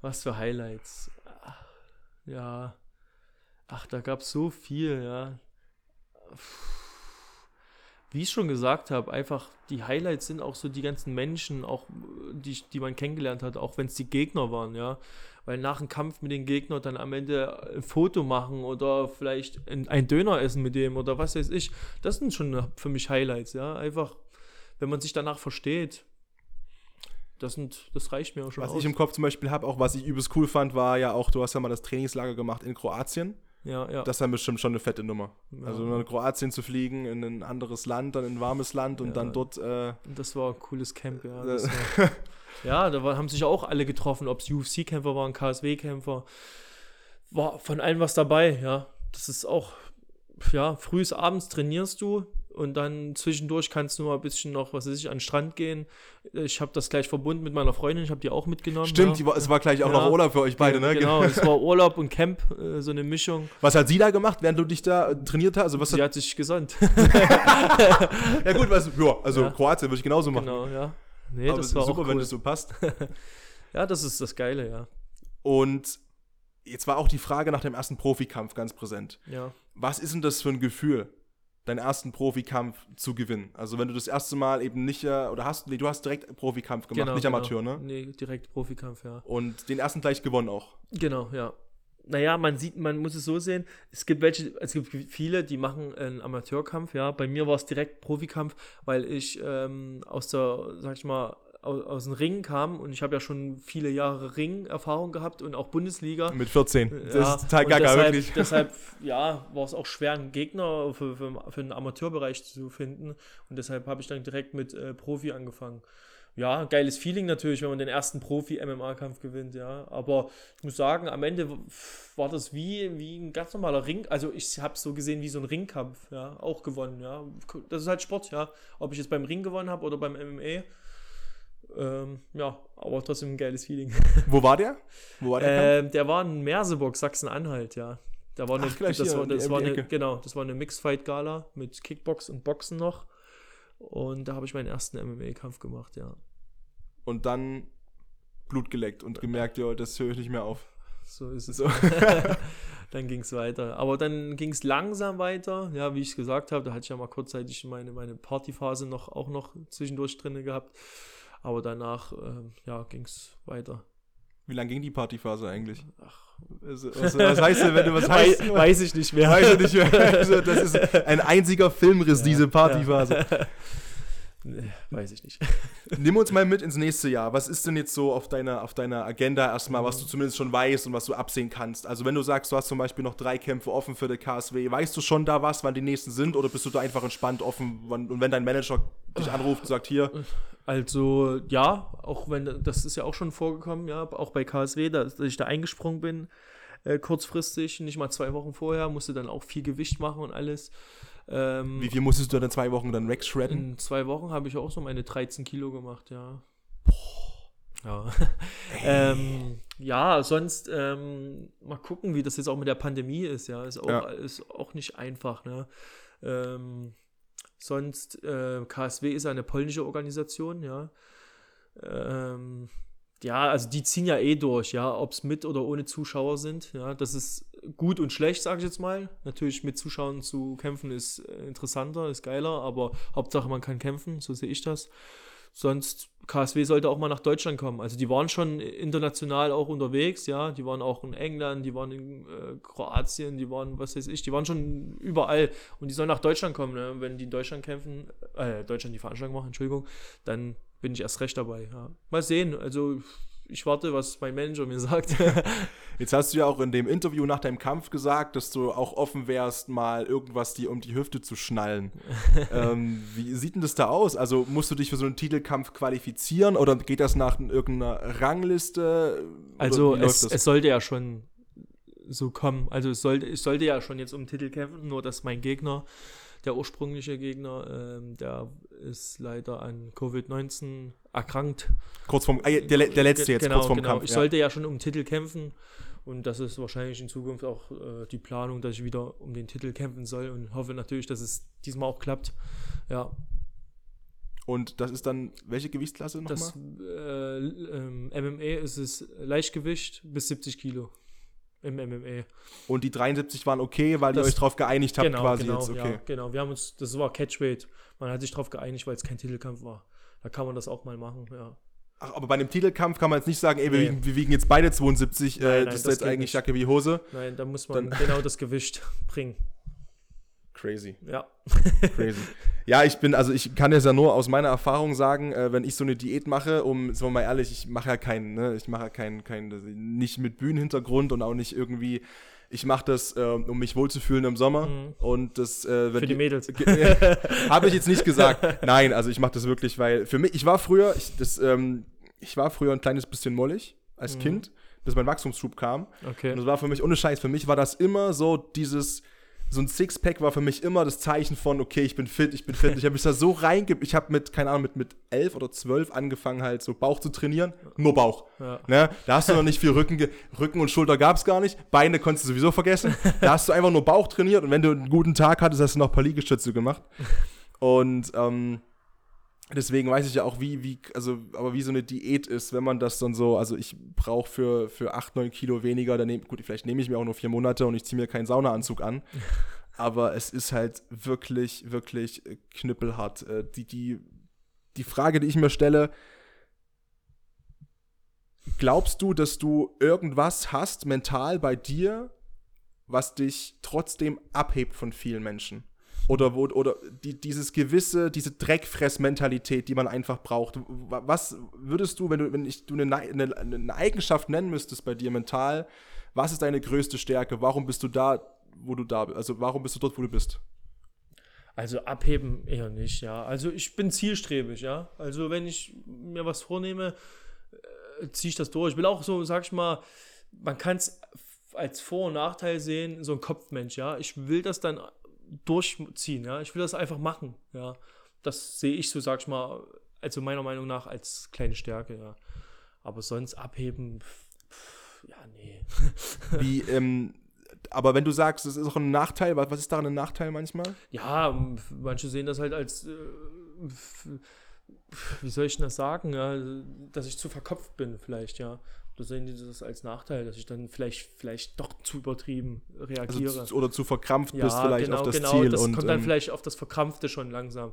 was für Highlights. Ja. Ach, da gab es so viel, ja. Wie ich schon gesagt habe, einfach die Highlights sind auch so die ganzen Menschen, auch die, die man kennengelernt hat, auch wenn es die Gegner waren, ja. Weil nach dem Kampf mit den Gegnern dann am Ende ein Foto machen oder vielleicht ein, ein Döner essen mit dem oder was weiß ich, das sind schon für mich Highlights, ja. Einfach, wenn man sich danach versteht, das, sind, das reicht mir auch schon Was aus. ich im Kopf zum Beispiel habe, auch was ich übelst cool fand, war ja auch, du hast ja mal das Trainingslager gemacht in Kroatien. Ja, ja. Das ist dann bestimmt schon eine fette Nummer. Ja. Also nach Kroatien zu fliegen, in ein anderes Land, dann in ein warmes Land und ja. dann dort. Äh, das war ein cooles Camp, ja. War, ja, da haben sich auch alle getroffen, ob es UFC-Kämpfer waren, KSW-Kämpfer. War von allem was dabei, ja. Das ist auch, ja, frühs abends trainierst du, und dann zwischendurch kannst du mal ein bisschen noch, was weiß ich, an den Strand gehen. Ich habe das gleich verbunden mit meiner Freundin, ich habe die auch mitgenommen. Stimmt, ja. war, es war gleich auch ja. noch Urlaub für euch beide, ne? Genau, es war Urlaub und Camp, äh, so eine Mischung. Was hat sie da gemacht, während du dich da äh, trainiert hast? Also was sie hat, hat sich gesandt. ja gut, was, ja, also ja. Kroatien würde ich genauso machen. Genau, ja. Nee, Aber das war super, cool. wenn das so passt. ja, das ist das Geile, ja. Und jetzt war auch die Frage nach dem ersten Profikampf ganz präsent. Ja. Was ist denn das für ein Gefühl? Deinen ersten Profikampf zu gewinnen. Also wenn du das erste Mal eben nicht, äh, oder hast, nee, du hast direkt Profikampf gemacht, genau, nicht genau. Amateur, ne? Nee, direkt Profikampf, ja. Und den ersten gleich gewonnen auch. Genau, ja. Naja, man sieht, man muss es so sehen, es gibt welche, es gibt viele, die machen einen Amateurkampf, ja. Bei mir war es direkt Profikampf, weil ich ähm, aus der, sag ich mal, aus, aus dem Ring kam und ich habe ja schon viele Jahre Ring-Erfahrung gehabt und auch Bundesliga. Mit 14. Das ja, ist total gaga, deshalb, wirklich. Deshalb, ja, war es auch schwer, einen Gegner für, für, für den Amateurbereich zu finden und deshalb habe ich dann direkt mit äh, Profi angefangen. Ja, geiles Feeling natürlich, wenn man den ersten Profi-MMA-Kampf gewinnt, ja. Aber ich muss sagen, am Ende war das wie, wie ein ganz normaler Ring. Also ich habe es so gesehen wie so ein Ringkampf, ja, auch gewonnen, ja. Das ist halt Sport, ja. Ob ich jetzt beim Ring gewonnen habe oder beim MMA, ähm, ja, aber trotzdem ein geiles Feeling. Wo war der? Wo war der? Ähm, der war in Merseburg, Sachsen-Anhalt, ja. Da war eine, Ach, das, war, das war eine, genau, das war eine Mixed-Fight-Gala mit Kickbox und Boxen noch. Und da habe ich meinen ersten MMA-Kampf gemacht, ja. Und dann Blut geleckt und gemerkt, ja, das höre ich nicht mehr auf. So ist es. So. dann ging es weiter. Aber dann ging es langsam weiter. Ja, wie ich gesagt habe, da hatte ich ja mal kurzzeitig meine, meine Partyphase noch auch noch zwischendurch drin gehabt. Aber danach, äh, ja, ging es weiter. Wie lange ging die Partyphase eigentlich? Ach, was, was, was heißt denn, wenn du was heißt? Weiß, weiß ich nicht mehr. Weiß ich nicht mehr. Also, das ist ein einziger Filmriss, ja, diese Partyphase. Ja. Nee, weiß ich nicht. Nimm uns mal mit ins nächste Jahr. Was ist denn jetzt so auf deiner, auf deiner Agenda erstmal, was du zumindest schon weißt und was du absehen kannst? Also, wenn du sagst, du hast zum Beispiel noch drei Kämpfe offen für die KSW, weißt du schon da was, wann die nächsten sind oder bist du da einfach entspannt offen und wenn dein Manager dich anruft und sagt, hier? Also, ja, auch wenn, das ist ja auch schon vorgekommen, ja, auch bei KSW, dass, dass ich da eingesprungen bin, äh, kurzfristig, nicht mal zwei Wochen vorher, musste dann auch viel Gewicht machen und alles. Ähm, Wie viel musstest du dann in zwei Wochen dann wegschredden? In zwei Wochen habe ich auch so meine 13 Kilo gemacht, ja. Ja. ähm, ja, sonst ähm, mal gucken, wie das jetzt auch mit der Pandemie ist, ja. Ist auch, ja. Ist auch nicht einfach, ne? Ähm, sonst, äh, KSW ist eine polnische Organisation, ja. Ähm, ja, also die ziehen ja eh durch, ja, ob es mit oder ohne Zuschauer sind. Ja, das ist gut und schlecht, sage ich jetzt mal. Natürlich mit Zuschauern zu kämpfen ist äh, interessanter, ist geiler, aber Hauptsache man kann kämpfen, so sehe ich das. Sonst, KSW sollte auch mal nach Deutschland kommen. Also die waren schon international auch unterwegs, ja. Die waren auch in England, die waren in äh, Kroatien, die waren, was weiß ich, die waren schon überall. Und die sollen nach Deutschland kommen, ne? Wenn die in Deutschland kämpfen, äh, Deutschland die Veranstaltung machen, Entschuldigung, dann bin ich erst recht dabei. Ja. Mal sehen. Also ich warte, was mein Manager mir sagt. Jetzt hast du ja auch in dem Interview nach deinem Kampf gesagt, dass du auch offen wärst, mal irgendwas dir um die Hüfte zu schnallen. ähm, wie sieht denn das da aus? Also musst du dich für so einen Titelkampf qualifizieren oder geht das nach irgendeiner Rangliste? Also es, es, sollte ja schon so kommen. Also es sollte, ich sollte ja schon jetzt um den Titel kämpfen, nur dass mein Gegner der ursprüngliche Gegner, ähm, der ist leider an Covid-19 erkrankt. Kurz vom, äh, der, der letzte jetzt, genau, kurz vom genau. Kampf. Ich ja. sollte ja schon um den Titel kämpfen und das ist wahrscheinlich in Zukunft auch äh, die Planung, dass ich wieder um den Titel kämpfen soll und hoffe natürlich, dass es diesmal auch klappt. Ja. Und das ist dann welche Gewichtsklasse nochmal? Das äh, ähm, MMA ist es Leichtgewicht bis 70 Kilo im MMA. Und die 73 waren okay, weil das, ihr euch darauf geeinigt habt, genau, quasi genau, jetzt, okay. Ja, genau, wir haben uns, das war Catchweight. Man hat sich darauf geeinigt, weil es kein Titelkampf war. Da kann man das auch mal machen, ja. Ach, aber bei einem Titelkampf kann man jetzt nicht sagen, ey, wir, nee. wiegen, wir wiegen jetzt beide 72, nein, äh, nein, das ist jetzt eigentlich nicht. Jacke wie Hose. Nein, da muss man Dann genau das Gewicht bringen. Crazy. Ja. Crazy. Ja, ich bin, also ich kann es ja nur aus meiner Erfahrung sagen, äh, wenn ich so eine Diät mache, um, sagen wir mal ehrlich, ich mache ja keinen, ne, ich mache ja keinen, kein, nicht mit Bühnenhintergrund und auch nicht irgendwie ich mache das, äh, um mich wohlzufühlen im Sommer. Mhm. Und das, äh, Für die, die Mädels. Habe ich jetzt nicht gesagt. Nein, also ich mache das wirklich, weil für mich, ich war früher, ich, das, ähm, ich war früher ein kleines bisschen mollig als mhm. Kind, bis mein Wachstumsschub kam. Okay. Und das war für mich, ohne Scheiß, für mich war das immer so dieses so ein Sixpack war für mich immer das Zeichen von, okay, ich bin fit, ich bin fit. Ich habe mich da so reinge... Ich habe mit, keine Ahnung, mit, mit elf oder zwölf angefangen, halt so Bauch zu trainieren. Nur Bauch. Ja. Ne? Da hast du noch nicht viel Rücken... Rücken und Schulter gab es gar nicht. Beine konntest du sowieso vergessen. Da hast du einfach nur Bauch trainiert und wenn du einen guten Tag hattest, hast du noch ein paar Liegestütze gemacht. Und ähm, deswegen weiß ich ja auch, wie, wie, also, aber wie so eine Diät ist, wenn man das dann so, also ich brauche für, für 8, 9 Kilo weniger, dann nehm, gut, vielleicht nehme ich mir auch nur vier Monate und ich ziehe mir keinen Saunaanzug an. aber es ist halt wirklich, wirklich knüppelhart. Äh, die, die, die Frage, die ich mir stelle, glaubst du, dass du irgendwas hast mental bei dir, was dich trotzdem abhebt von vielen Menschen? Oder, wo, oder die, dieses gewisse, diese Dreckfress-Mentalität, die man einfach braucht. Was würdest du, wenn du, wenn ich, du eine, eine, eine Eigenschaft nennen müsstest bei dir mental, was ist deine größte Stärke? Warum bist du da, wo du da bist? Also warum bist du dort, wo du bist? Also abheben eher nicht, ja. Also ich bin zielstrebig, ja. Also wenn ich mir was vornehme, äh, ziehe ich das durch. Ich will auch so, sag ich mal, man kann es als Vor- und Nachteil sehen, so ein Kopfmensch, ja. Ich will das dann durchziehen, ja. Ich will das einfach machen, ja. Das sehe ich so, sag ich mal, also meiner Meinung nach als kleine Stärke, ja. Aber sonst abheben, pff, ja, nee. Wie, ähm, aber wenn du sagst, es ist auch ein Nachteil, was ist daran ein Nachteil manchmal? Ja, manche sehen das halt als, äh, wie soll ich denn das sagen, ja, dass ich zu verkopft bin vielleicht, ja. Da sehen die das als Nachteil, dass ich dann vielleicht, vielleicht doch zu übertrieben reagiere. Also, oder zu verkrampft ja, bist vielleicht genau, auf das genau, Ziel. Das und, kommt dann ähm, vielleicht auf das Verkrampfte schon langsam.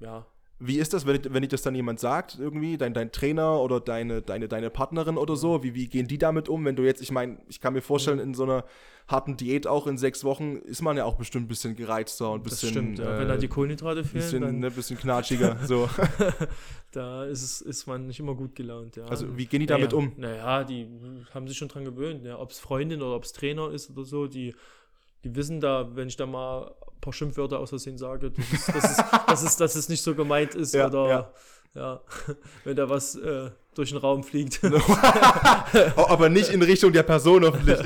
Ja. Wie ist das, wenn, wenn dich das dann jemand sagt, irgendwie, dein, dein Trainer oder deine, deine, deine Partnerin oder so? Wie, wie gehen die damit um, wenn du jetzt, ich meine, ich kann mir vorstellen, in so einer harten Diät auch in sechs Wochen ist man ja auch bestimmt ein bisschen gereizter und ein bisschen. Das stimmt, ja. wenn da die Kohlenhydrate fehlen. Bisschen, dann ne, bisschen knatschiger. so. da ist, es, ist man nicht immer gut gelaunt, ja. Also wie gehen die damit naja, um? Naja, die haben sich schon dran gewöhnt, ja. Ob es Freundin oder ob es Trainer ist oder so, die, die wissen da, wenn ich da mal ein paar Schimpfwörter aus Versehen sage, dass es, dass es, dass es, dass es nicht so gemeint ist ja, oder ja. ja. wenn da was äh, durch den Raum fliegt. Aber nicht in Richtung der Person hoffentlich.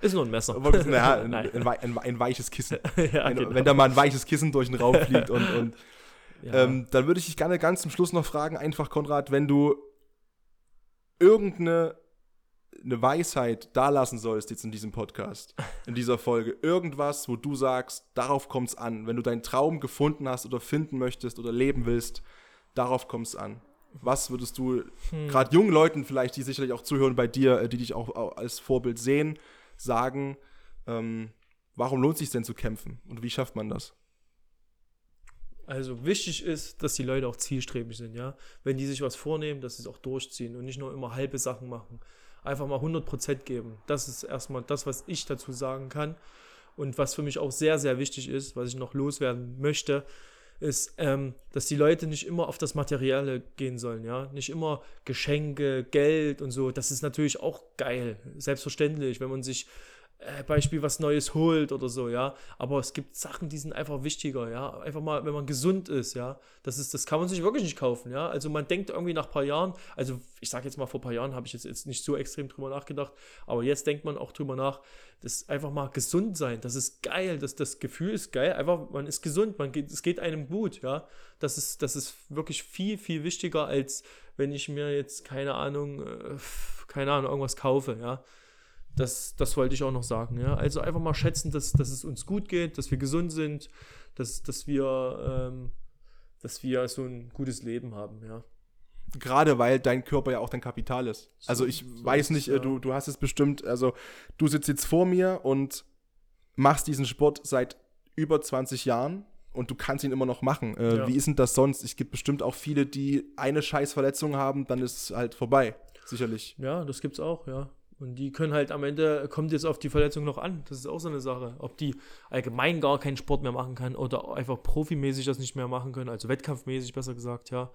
Ist nur ein Messer. naja, ein, ein, ein, weiches Kissen. ja, genau. Wenn da mal ein weiches Kissen durch den Raum fliegt und, und ähm, dann würde ich dich gerne ganz zum Schluss noch fragen, einfach Konrad, wenn du irgendeine eine Weisheit da lassen sollst jetzt in diesem Podcast, in dieser Folge, irgendwas, wo du sagst, darauf kommt es an, wenn du deinen Traum gefunden hast oder finden möchtest oder leben willst, darauf kommt es an. Was würdest du hm. gerade jungen Leuten vielleicht, die sicherlich auch zuhören bei dir, äh, die dich auch, auch als Vorbild sehen, sagen, ähm, warum lohnt es sich denn zu kämpfen und wie schafft man das? Also wichtig ist, dass die Leute auch zielstrebig sind, ja. Wenn die sich was vornehmen, dass sie es auch durchziehen und nicht nur immer halbe Sachen machen. Einfach mal 100% geben. Das ist erstmal das, was ich dazu sagen kann. Und was für mich auch sehr, sehr wichtig ist, was ich noch loswerden möchte, ist, ähm, dass die Leute nicht immer auf das Materielle gehen sollen, ja. Nicht immer Geschenke, Geld und so. Das ist natürlich auch geil. Selbstverständlich, wenn man sich äh, Beispiel was Neues holt oder so, ja. Aber es gibt Sachen, die sind einfach wichtiger, ja. Einfach mal, wenn man gesund ist, ja. Das ist, das kann man sich wirklich nicht kaufen, ja. Also man denkt irgendwie nach ein paar Jahren, also ich sage jetzt mal vor ein paar Jahren habe ich jetzt, jetzt nicht so extrem drüber nachgedacht, aber jetzt denkt man auch drüber nach, das einfach mal gesund sein, das ist geil, das, das Gefühl ist geil, einfach man ist gesund, man geht, es geht einem gut, ja. Das ist, das ist wirklich viel, viel wichtiger, als wenn ich mir jetzt, keine Ahnung, äh, keine Ahnung, irgendwas kaufe, ja. Das, das wollte ich auch noch sagen. Ja? Also einfach mal schätzen, dass, dass es uns gut geht, dass wir gesund sind, dass, dass, wir, ähm, dass wir so ein gutes Leben haben. Ja? Gerade weil dein Körper ja auch dein Kapital ist. So, also ich so weiß nicht, ja. du, du hast es bestimmt, also du sitzt jetzt vor mir und machst diesen Sport seit über 20 Jahren und du kannst ihn immer noch machen. Äh, ja. Wie ist denn das sonst? Es gibt bestimmt auch viele, die eine Scheißverletzung haben, dann ist es halt vorbei. Sicherlich. Ja, das gibt's auch, ja. Und die können halt am Ende, kommt jetzt auf die Verletzung noch an. Das ist auch so eine Sache. Ob die allgemein gar keinen Sport mehr machen kann oder einfach profimäßig das nicht mehr machen können, also wettkampfmäßig besser gesagt, ja.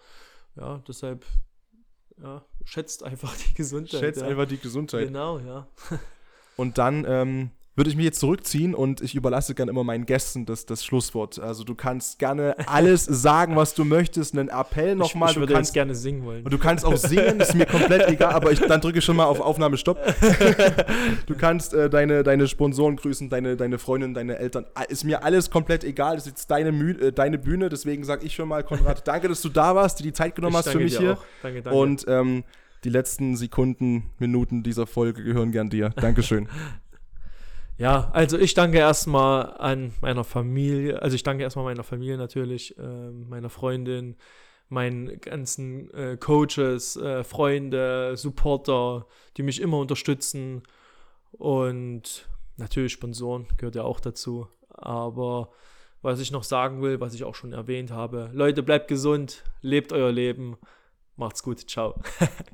Ja, deshalb, ja, schätzt einfach die Gesundheit. Schätzt ja. einfach die Gesundheit. Genau, ja. Und dann ähm, würde ich mich jetzt zurückziehen und ich überlasse gerne immer meinen Gästen das, das Schlusswort. Also du kannst gerne alles sagen, was du möchtest, einen Appell nochmal. Ich, ich würde kannst, jetzt gerne singen wollen. Und du kannst auch singen, ist mir komplett egal, aber ich, dann drücke ich schon mal auf Aufnahme Stopp. du kannst äh, deine, deine Sponsoren grüßen, deine, deine Freundin, deine Eltern. Ist mir alles komplett egal, das ist jetzt deine, Mü äh, deine Bühne, deswegen sage ich schon mal, Konrad, danke, dass du da warst, dir die Zeit genommen ich hast für mich hier. Auch. Danke, danke. Und ähm, die letzten Sekunden, Minuten dieser Folge gehören gern dir. Dankeschön. Ja, also ich danke erstmal an meiner Familie, also ich danke erstmal meiner Familie natürlich, äh, meiner Freundin, meinen ganzen äh, Coaches, äh, Freunde, Supporter, die mich immer unterstützen und natürlich Sponsoren gehört ja auch dazu. Aber was ich noch sagen will, was ich auch schon erwähnt habe, Leute, bleibt gesund, lebt euer Leben, macht's gut, ciao.